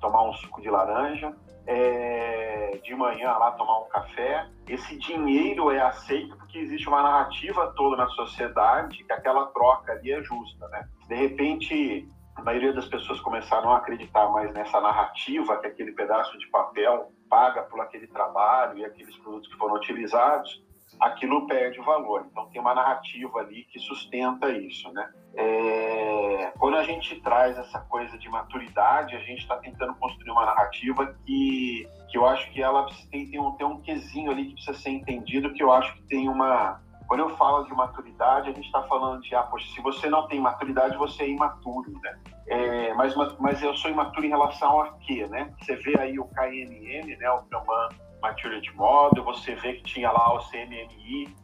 tomar um suco de laranja, é, de manhã lá tomar um café. Esse dinheiro é aceito porque existe uma narrativa toda na sociedade que aquela troca ali é justa, né? De repente, a maioria das pessoas começaram a acreditar mais nessa narrativa que aquele pedaço de papel paga por aquele trabalho e aqueles produtos que foram utilizados, aquilo perde o valor. Então tem uma narrativa ali que sustenta isso, né? É... Quando a gente traz essa coisa de maturidade, a gente está tentando construir uma narrativa que, que eu acho que ela tem, tem, um, tem um quesinho ali que precisa ser entendido, que eu acho que tem uma... Quando eu falo de maturidade, a gente está falando de, ah, poxa, se você não tem maturidade, você é imaturo, né? É, mas, mas eu sou imaturo em relação a quê, né? Você vê aí o KNN, né, o Kanban Maturity Model, você vê que tinha lá o CMMI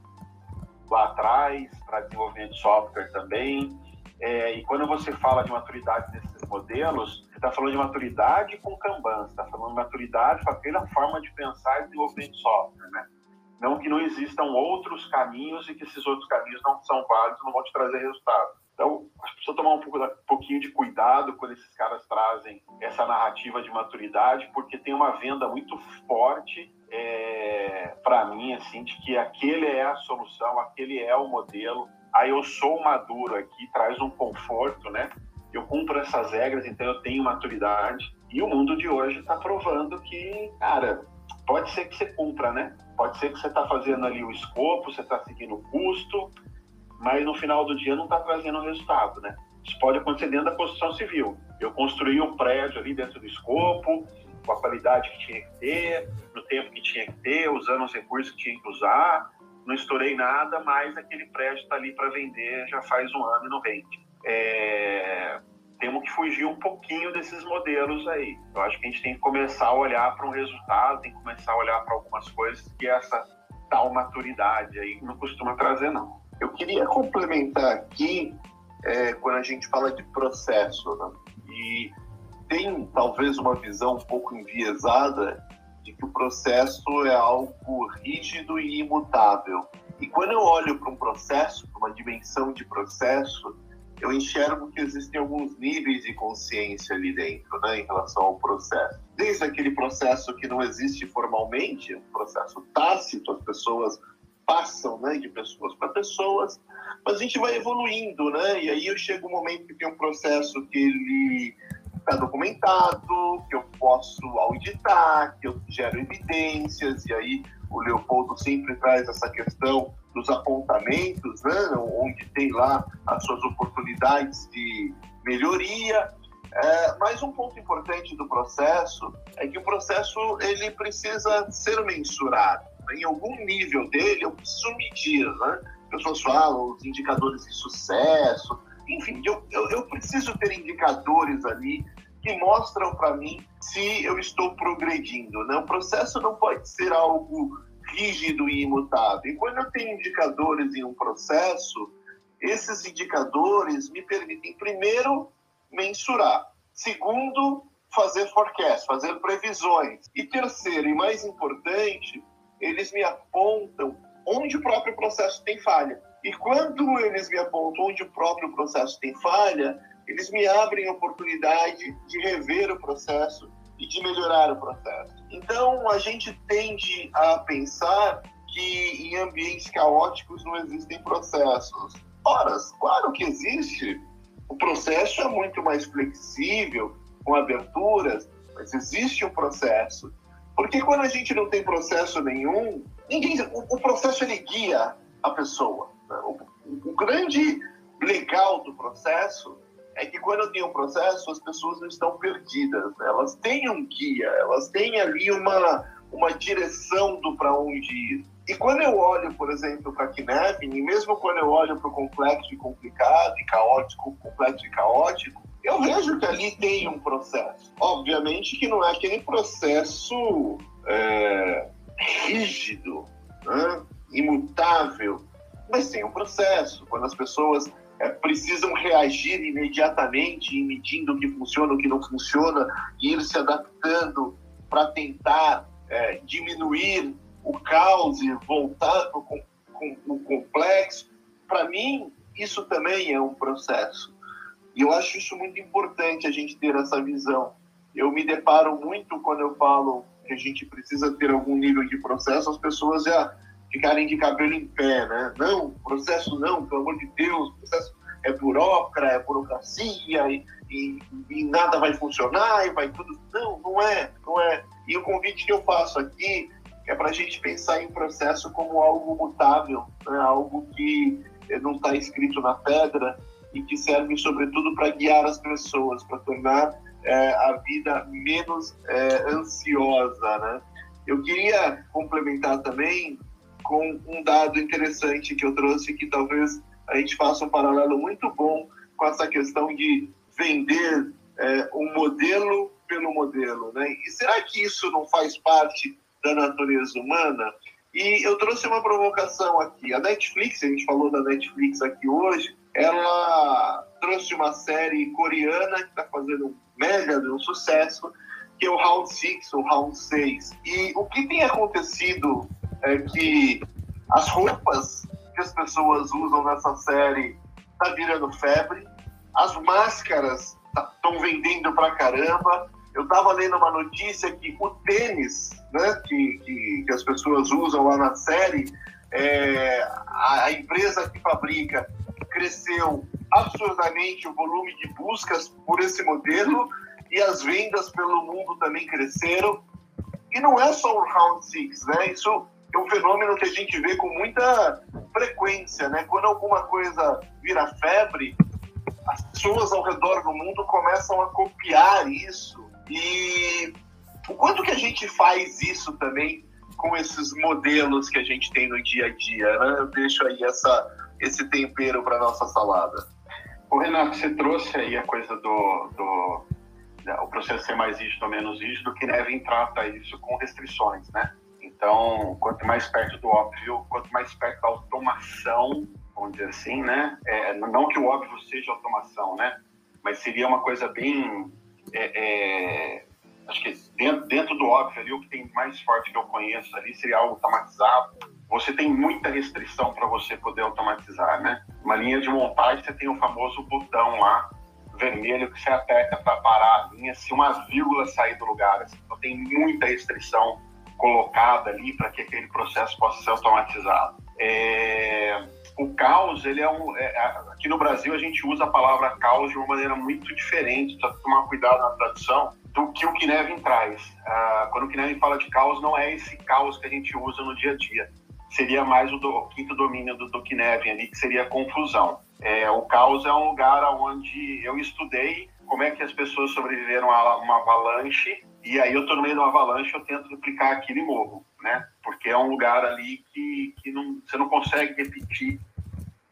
lá atrás, para desenvolvimento de software também. É, e quando você fala de maturidade desses modelos, você está falando de maturidade com Kanban, você está falando de maturidade com aquela forma de pensar e desenvolvimento de software, né? Não que não existam outros caminhos e que esses outros caminhos não são válidos, não vão te trazer resultado. Então, acho que precisa tomar um, um pouquinho de cuidado quando esses caras trazem essa narrativa de maturidade, porque tem uma venda muito forte é, para mim, assim, de que aquele é a solução, aquele é o modelo. Aí eu sou maduro aqui, traz um conforto, né? Eu cumpro essas regras, então eu tenho maturidade. E o mundo de hoje está provando que, cara, pode ser que você cumpra, né? Pode ser que você está fazendo ali o escopo, você está seguindo o custo, mas no final do dia não está trazendo resultado, né? Isso pode acontecer dentro da construção civil. Eu construí um prédio ali dentro do escopo, com a qualidade que tinha que ter, no tempo que tinha que ter, usando os recursos que tinha que usar, não estourei nada, mas aquele prédio está ali para vender já faz um ano e não vende. É... Temos que fugir um pouquinho desses modelos aí. Eu acho que a gente tem que começar a olhar para um resultado, tem que começar a olhar para algumas coisas que essa tal maturidade aí não costuma trazer, não. Eu queria complementar aqui, é, quando a gente fala de processo, né? e tem talvez uma visão um pouco enviesada de que o processo é algo rígido e imutável. E quando eu olho para um processo, para uma dimensão de processo, eu enxergo que existem alguns níveis de consciência ali dentro, né, em relação ao processo. Desde aquele processo que não existe formalmente, um processo tácito, as pessoas passam né, de pessoas para pessoas, mas a gente vai evoluindo, né? E aí eu chego um momento que tem um processo que ele está documentado, que eu posso auditar, que eu gero evidências, e aí o Leopoldo sempre traz essa questão dos apontamentos, né, onde tem lá as suas oportunidades de melhoria. É, mas um ponto importante do processo é que o processo ele precisa ser mensurado em algum nível dele, eu preciso medir, né? Pessoas falam os indicadores de sucesso, enfim, eu, eu, eu preciso ter indicadores ali que mostram para mim se eu estou progredindo, né? O processo não pode ser algo rígido e imutável. E quando eu tenho indicadores em um processo, esses indicadores me permitem, primeiro, mensurar. Segundo, fazer forecast, fazer previsões. E terceiro, e mais importante, eles me apontam onde o próprio processo tem falha. E quando eles me apontam onde o próprio processo tem falha, eles me abrem oportunidade de rever o processo e de melhorar o processo. Então, a gente tende a pensar que em ambientes caóticos não existem processos. Ora, claro que existe. O processo é muito mais flexível, com aberturas, mas existe um processo. Porque quando a gente não tem processo nenhum, ninguém, o, o processo ele guia a pessoa. Né? O, o, grande legal do processo é que quando tem um processo, as pessoas não estão perdidas. Né? Elas têm um guia, elas têm ali uma, uma direção do para onde ir. E quando eu olho, por exemplo, para Kidnapping, e mesmo quando eu olho para o complexo e complicado, e caótico, complexo e caótico, eu vejo que ali tem um processo. Obviamente que não é aquele processo é, rígido, né? imutável, mas tem um processo. Quando as pessoas é, precisam reagir imediatamente, medindo o que funciona, o que não funciona, e ir se adaptando para tentar é, diminuir o caos e voltar para o complexo. Para mim, isso também é um processo. E eu acho isso muito importante a gente ter essa visão. Eu me deparo muito quando eu falo que a gente precisa ter algum nível de processo, as pessoas já ficarem de cabelo em pé, né? Não, processo não, pelo amor de Deus, processo é burocra, é burocracia e, e, e, nada vai funcionar e vai tudo. Não, não é, não é. E o convite que eu faço aqui é para a gente pensar em processo como algo mutável, né? algo que não está escrito na pedra e que serve sobretudo para guiar as pessoas, para tornar é, a vida menos é, ansiosa, né? Eu queria complementar também com um dado interessante que eu trouxe que talvez a gente faça um paralelo muito bom com essa questão de vender é, um modelo pelo modelo, né? E será que isso não faz parte da natureza humana? E eu trouxe uma provocação aqui. A Netflix, a gente falou da Netflix aqui hoje, ela trouxe uma série coreana que está fazendo um mega um sucesso, que é o Round 6, ou Round 6. E o que tem acontecido é que as roupas que as pessoas usam nessa série tá virando febre, as máscaras estão tá, vendendo pra caramba. Eu estava lendo uma notícia que o tênis, né, que, que, que as pessoas usam lá na série, é, a, a empresa que fabrica cresceu absurdamente o volume de buscas por esse modelo e as vendas pelo mundo também cresceram. E não é só o Round Six, né? Isso é um fenômeno que a gente vê com muita frequência, né? Quando alguma coisa vira febre, as pessoas ao redor do mundo começam a copiar isso. E o quanto que a gente faz isso também com esses modelos que a gente tem no dia a dia, né? Eu deixo aí essa, esse tempero para nossa salada. O Renato, você trouxe aí a coisa do, do o processo ser mais rígido ou menos rígido, que Nevin trata isso com restrições, né? Então, quanto mais perto do óbvio, quanto mais perto da automação, vamos dizer assim, né? É, não que o óbvio seja automação, né? Mas seria uma coisa bem. É, é, acho que dentro, dentro do óbvio ali, o que tem mais forte que eu conheço ali seria algo automatizado. Você tem muita restrição para você poder automatizar, né? Uma linha de montagem, você tem o famoso botão lá, vermelho, que você aperta para parar a linha se uma vírgula sair do lugar. Assim. Então, tem muita restrição colocada ali para que aquele processo possa ser automatizado. É, o caos, ele é um. É, aqui no Brasil a gente usa a palavra caos de uma maneira muito diferente, precisa tomar cuidado na tradução do que o Knevin traz. Ah, quando o Knevin fala de caos, não é esse caos que a gente usa no dia a dia. Seria mais o, do, o quinto domínio do, Knevin ali, que seria a confusão. É, o caos é um lugar onde eu estudei como é que as pessoas sobreviveram a uma avalanche e aí eu estou no meio avalanche, eu tento replicar aquilo e morro, né? Porque é um lugar ali que, que não, você não consegue repetir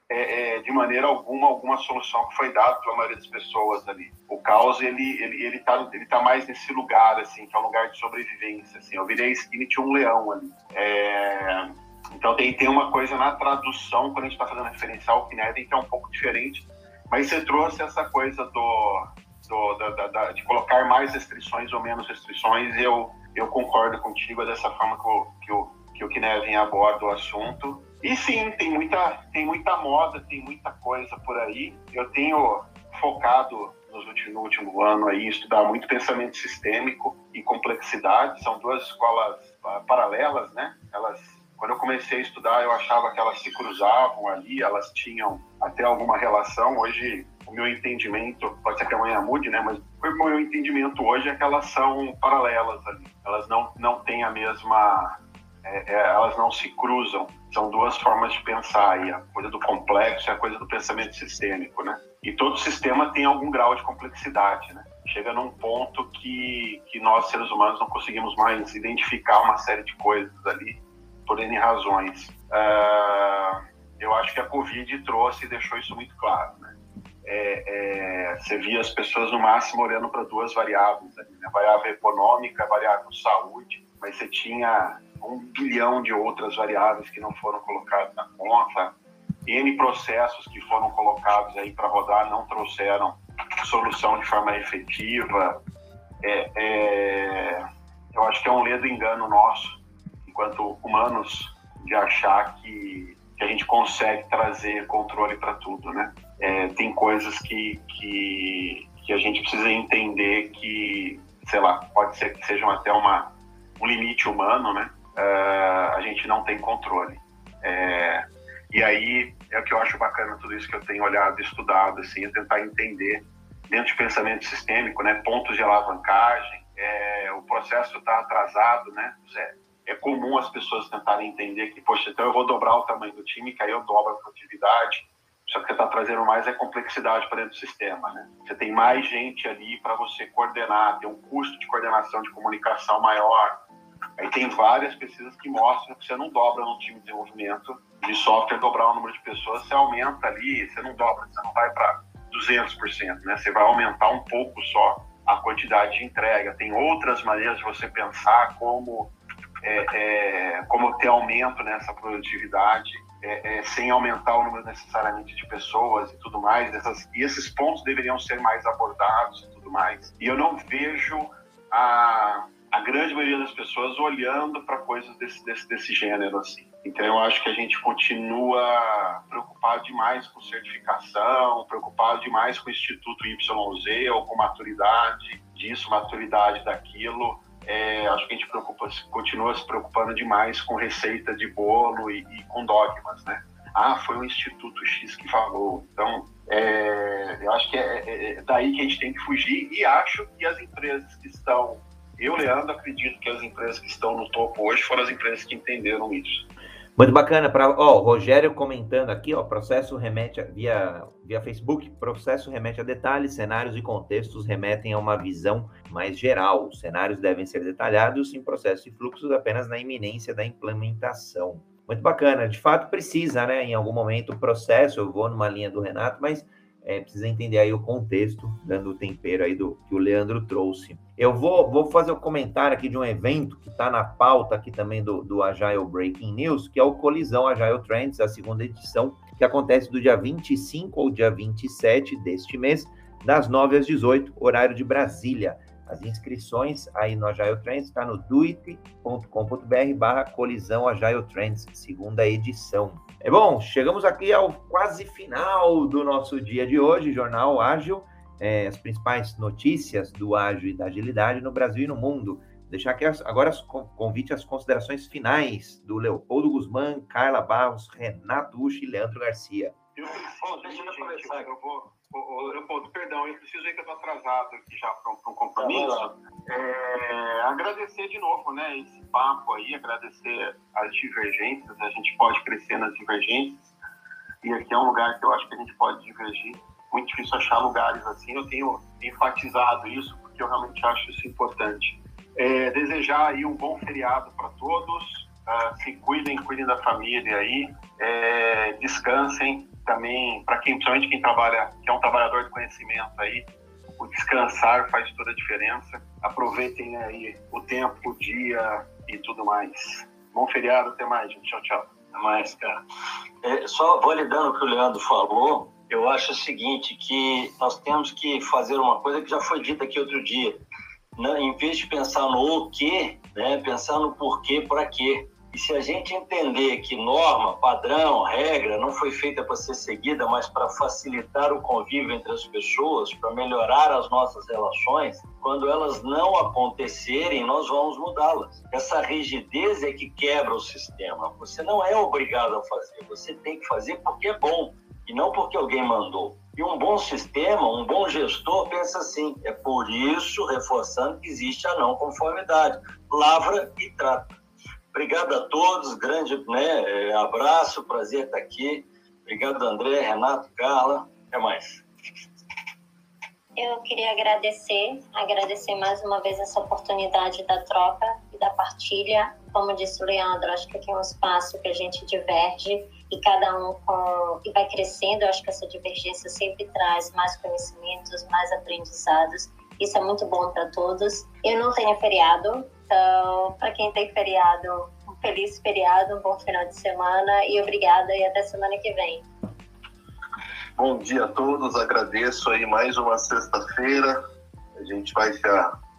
é, é, de maneira alguma alguma solução que foi dada pela maioria das pessoas ali. O caos ele ele ele tá ele tá mais nesse lugar assim, que é um lugar de sobrevivência. Assim, eu virei esquina e tinha um leão ali. É, então tem tem uma coisa na tradução quando a gente está fazendo referência ao Kineden que é um pouco diferente. Mas você trouxe essa coisa do do, da, da, de colocar mais restrições ou menos restrições, eu, eu concordo contigo, é dessa forma que o, que o, que o Kinevin aborda o assunto. E sim, tem muita, tem muita moda, tem muita coisa por aí. Eu tenho focado nos últimos, no último ano aí estudar muito pensamento sistêmico e complexidade. São duas escolas uh, paralelas, né? Elas, quando eu comecei a estudar, eu achava que elas se cruzavam ali, elas tinham até alguma relação. Hoje o meu entendimento, pode ser que amanhã mude, né? Mas o meu entendimento hoje é que elas são paralelas ali. Elas não, não têm a mesma. É, é, elas não se cruzam. São duas formas de pensar aí, a coisa do complexo e a coisa do pensamento sistêmico, né? E todo sistema tem algum grau de complexidade, né? Chega num ponto que, que nós, seres humanos, não conseguimos mais identificar uma série de coisas ali, por N razões. Uh, eu acho que a Covid trouxe e deixou isso muito claro, né? é, é, você via as pessoas no máximo olhando para duas variáveis, ali, né? variável econômica, variável saúde, mas você tinha um bilhão de outras variáveis que não foram colocadas na conta, N processos que foram colocados aí para rodar não trouxeram solução de forma efetiva. É, é, eu acho que é um ledo engano nosso, enquanto humanos, de achar que, que a gente consegue trazer controle para tudo, né? É, tem coisas que, que, que a gente precisa entender que, sei lá, pode ser que sejam até uma, um limite humano, né? Uh, a gente não tem controle. É, e aí é o que eu acho bacana tudo isso que eu tenho olhado, estudado, assim, é tentar entender dentro de pensamento sistêmico, né? Pontos de alavancagem, é, o processo está atrasado, né? É, é comum as pessoas tentarem entender que, poxa, então eu vou dobrar o tamanho do time, que aí eu dobro a produtividade. Só que você está trazendo mais é complexidade para dentro do sistema, né? Você tem mais gente ali para você coordenar, tem um custo de coordenação de comunicação maior. Aí tem várias pesquisas que mostram que você não dobra no time de desenvolvimento de software, dobrar o número de pessoas, você aumenta ali, você não dobra, você não vai para 200%, né? Você vai aumentar um pouco só a quantidade de entrega. Tem outras maneiras de você pensar como, é, é, como ter aumento nessa produtividade, é, é, sem aumentar o número necessariamente de pessoas e tudo mais. Essas, e esses pontos deveriam ser mais abordados e tudo mais. E eu não vejo a, a grande maioria das pessoas olhando para coisas desse, desse, desse gênero assim. Então eu acho que a gente continua preocupado demais com certificação, preocupado demais com o Instituto YZ ou com maturidade disso, maturidade daquilo. É, acho que a gente preocupa, continua se preocupando demais com receita de bolo e, e com dogmas, né? Ah, foi o Instituto X que falou. Então, é, eu acho que é, é, é daí que a gente tem que fugir e acho que as empresas que estão eu, Leandro, acredito que as empresas que estão no topo hoje foram as empresas que entenderam isso. Muito bacana. Para ó, o Rogério comentando aqui, ó, processo remete a, via, via Facebook, processo remete a detalhes, cenários e contextos remetem a uma visão mais geral. Os cenários devem ser detalhados em processos e fluxos apenas na iminência da implementação. Muito bacana. De fato, precisa, né? Em algum momento, o processo, eu vou numa linha do Renato, mas é, precisa entender aí o contexto, dando o tempero aí do que o Leandro trouxe. Eu vou, vou fazer um comentário aqui de um evento que está na pauta aqui também do, do Agile Breaking News, que é o Colisão Agile Trends, a segunda edição, que acontece do dia 25 ao dia 27 deste mês, das 9 às 18, horário de Brasília. As inscrições aí no Agile Trends está no duit.com.br barra colisão Agile Trends, segunda edição. É bom, chegamos aqui ao quase final do nosso dia de hoje, Jornal Ágil, é, as principais notícias do ágil e da agilidade no Brasil e no mundo. Deixar aqui as, agora as, convite às considerações finais do Leopoldo Guzmán, Carla Barros, Renato Uchi e Leandro Garcia. Eu, bom, deixa eu começar. Eu vou, Ô, Leopoldo, perdão, eu preciso ir que eu estou atrasado aqui já para um, compromisso. É, agradecer de novo, né, esse papo aí, agradecer as divergências, a gente pode crescer nas divergências, e aqui é um lugar que eu acho que a gente pode divergir. Muito difícil achar lugares assim, eu tenho enfatizado isso, porque eu realmente acho isso importante. É, desejar aí um bom feriado para todos, uh, se cuidem, cuidem da família aí, é, descansem, também, para quem, principalmente quem trabalha, que é um trabalhador de conhecimento aí, o descansar faz toda a diferença. Aproveitem aí o tempo, o dia e tudo mais. Bom feriado, até mais, gente. Tchau, tchau. Até mais, cara. É, só validando o que o Leandro falou, eu acho o seguinte, que nós temos que fazer uma coisa que já foi dita aqui outro dia. Em vez de pensar no o que, né, pensar no porquê, para quê. E se a gente entender que norma, padrão, regra não foi feita para ser seguida, mas para facilitar o convívio entre as pessoas, para melhorar as nossas relações, quando elas não acontecerem, nós vamos mudá-las. Essa rigidez é que quebra o sistema. Você não é obrigado a fazer, você tem que fazer porque é bom e não porque alguém mandou. E um bom sistema, um bom gestor pensa assim: é por isso, reforçando que existe a não conformidade. Lavra e trata. Obrigado a todos, grande né, abraço, prazer estar aqui. Obrigado, André, Renato, Carla. Até mais. Eu queria agradecer, agradecer mais uma vez essa oportunidade da troca e da partilha. Como disse o Leandro, acho que aqui é um espaço que a gente diverge e cada um com, e vai crescendo. Eu acho que essa divergência sempre traz mais conhecimentos, mais aprendizados. Isso é muito bom para todos. Eu não tenho feriado, então, para quem tem feriado, um feliz feriado, um bom final de semana e obrigada e até semana que vem. Bom dia a todos, agradeço aí mais uma sexta-feira. A gente vai se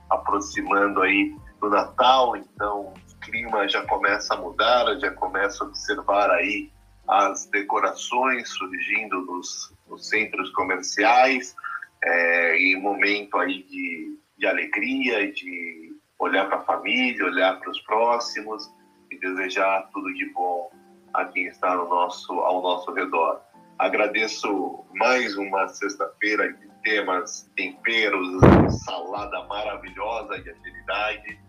aproximando aí do Natal, então o clima já começa a mudar, já começa a observar aí as decorações surgindo nos, nos centros comerciais, é, em momento aí de, de alegria, de olhar para a família, olhar para os próximos e desejar tudo de bom a quem está no nosso, ao nosso redor. Agradeço mais uma sexta-feira de temas, temperos, salada maravilhosa de agilidade.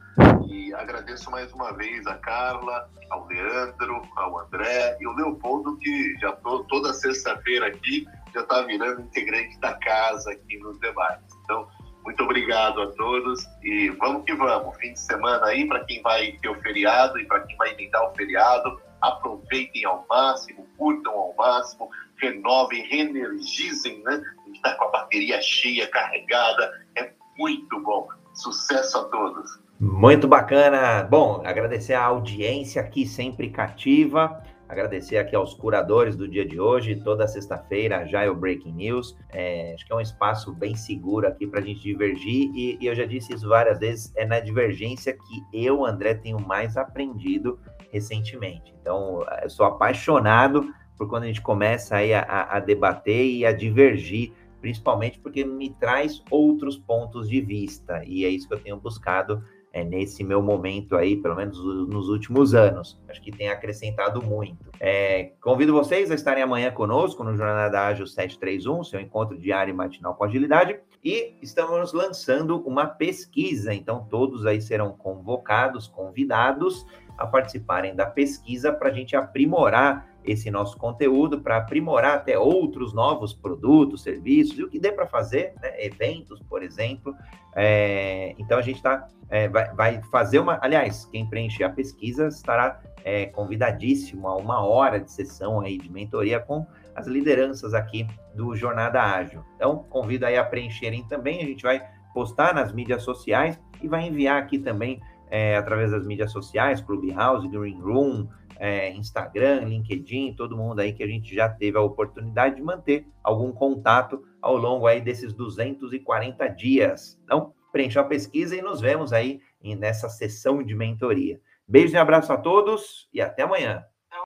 E agradeço mais uma vez a Carla, ao Leandro, ao André e ao Leopoldo, que já tô, toda sexta-feira aqui já está virando integrante da casa aqui nos debates. Então, muito obrigado a todos e vamos que vamos. Fim de semana aí, para quem vai ter o feriado e para quem vai emendar o feriado, aproveitem ao máximo, curtam ao máximo, renovem, reenergizem, né? A gente está com a bateria cheia, carregada, é muito bom. Sucesso a todos. Muito bacana. Bom, agradecer a audiência aqui sempre cativa. Agradecer aqui aos curadores do dia de hoje, toda sexta-feira já é o Breaking News. É, acho que é um espaço bem seguro aqui para a gente divergir e, e, eu já disse isso várias vezes, é na divergência que eu, André, tenho mais aprendido recentemente. Então, eu sou apaixonado por quando a gente começa aí a, a, a debater e a divergir, principalmente porque me traz outros pontos de vista e é isso que eu tenho buscado é, nesse meu momento aí, pelo menos nos últimos anos. Acho que tem acrescentado muito. É, convido vocês a estarem amanhã conosco no Jornada Ágil 731, seu encontro diário e matinal com agilidade. E estamos lançando uma pesquisa, então todos aí serão convocados, convidados a participarem da pesquisa para a gente aprimorar esse nosso conteúdo para aprimorar até outros novos produtos, serviços, e o que dê para fazer, né? eventos, por exemplo. É, então a gente tá, é, vai, vai, fazer uma. Aliás, quem preencher a pesquisa estará é, convidadíssimo a uma hora de sessão aí de mentoria com as lideranças aqui do Jornada Ágil. Então, convido aí a preencherem também. A gente vai postar nas mídias sociais e vai enviar aqui também é, através das mídias sociais, Clubhouse, Green Room, é, Instagram, LinkedIn, todo mundo aí que a gente já teve a oportunidade de manter algum contato ao longo aí desses 240 dias. Então, preencha a pesquisa e nos vemos aí nessa sessão de mentoria. Beijo e abraço a todos e até amanhã.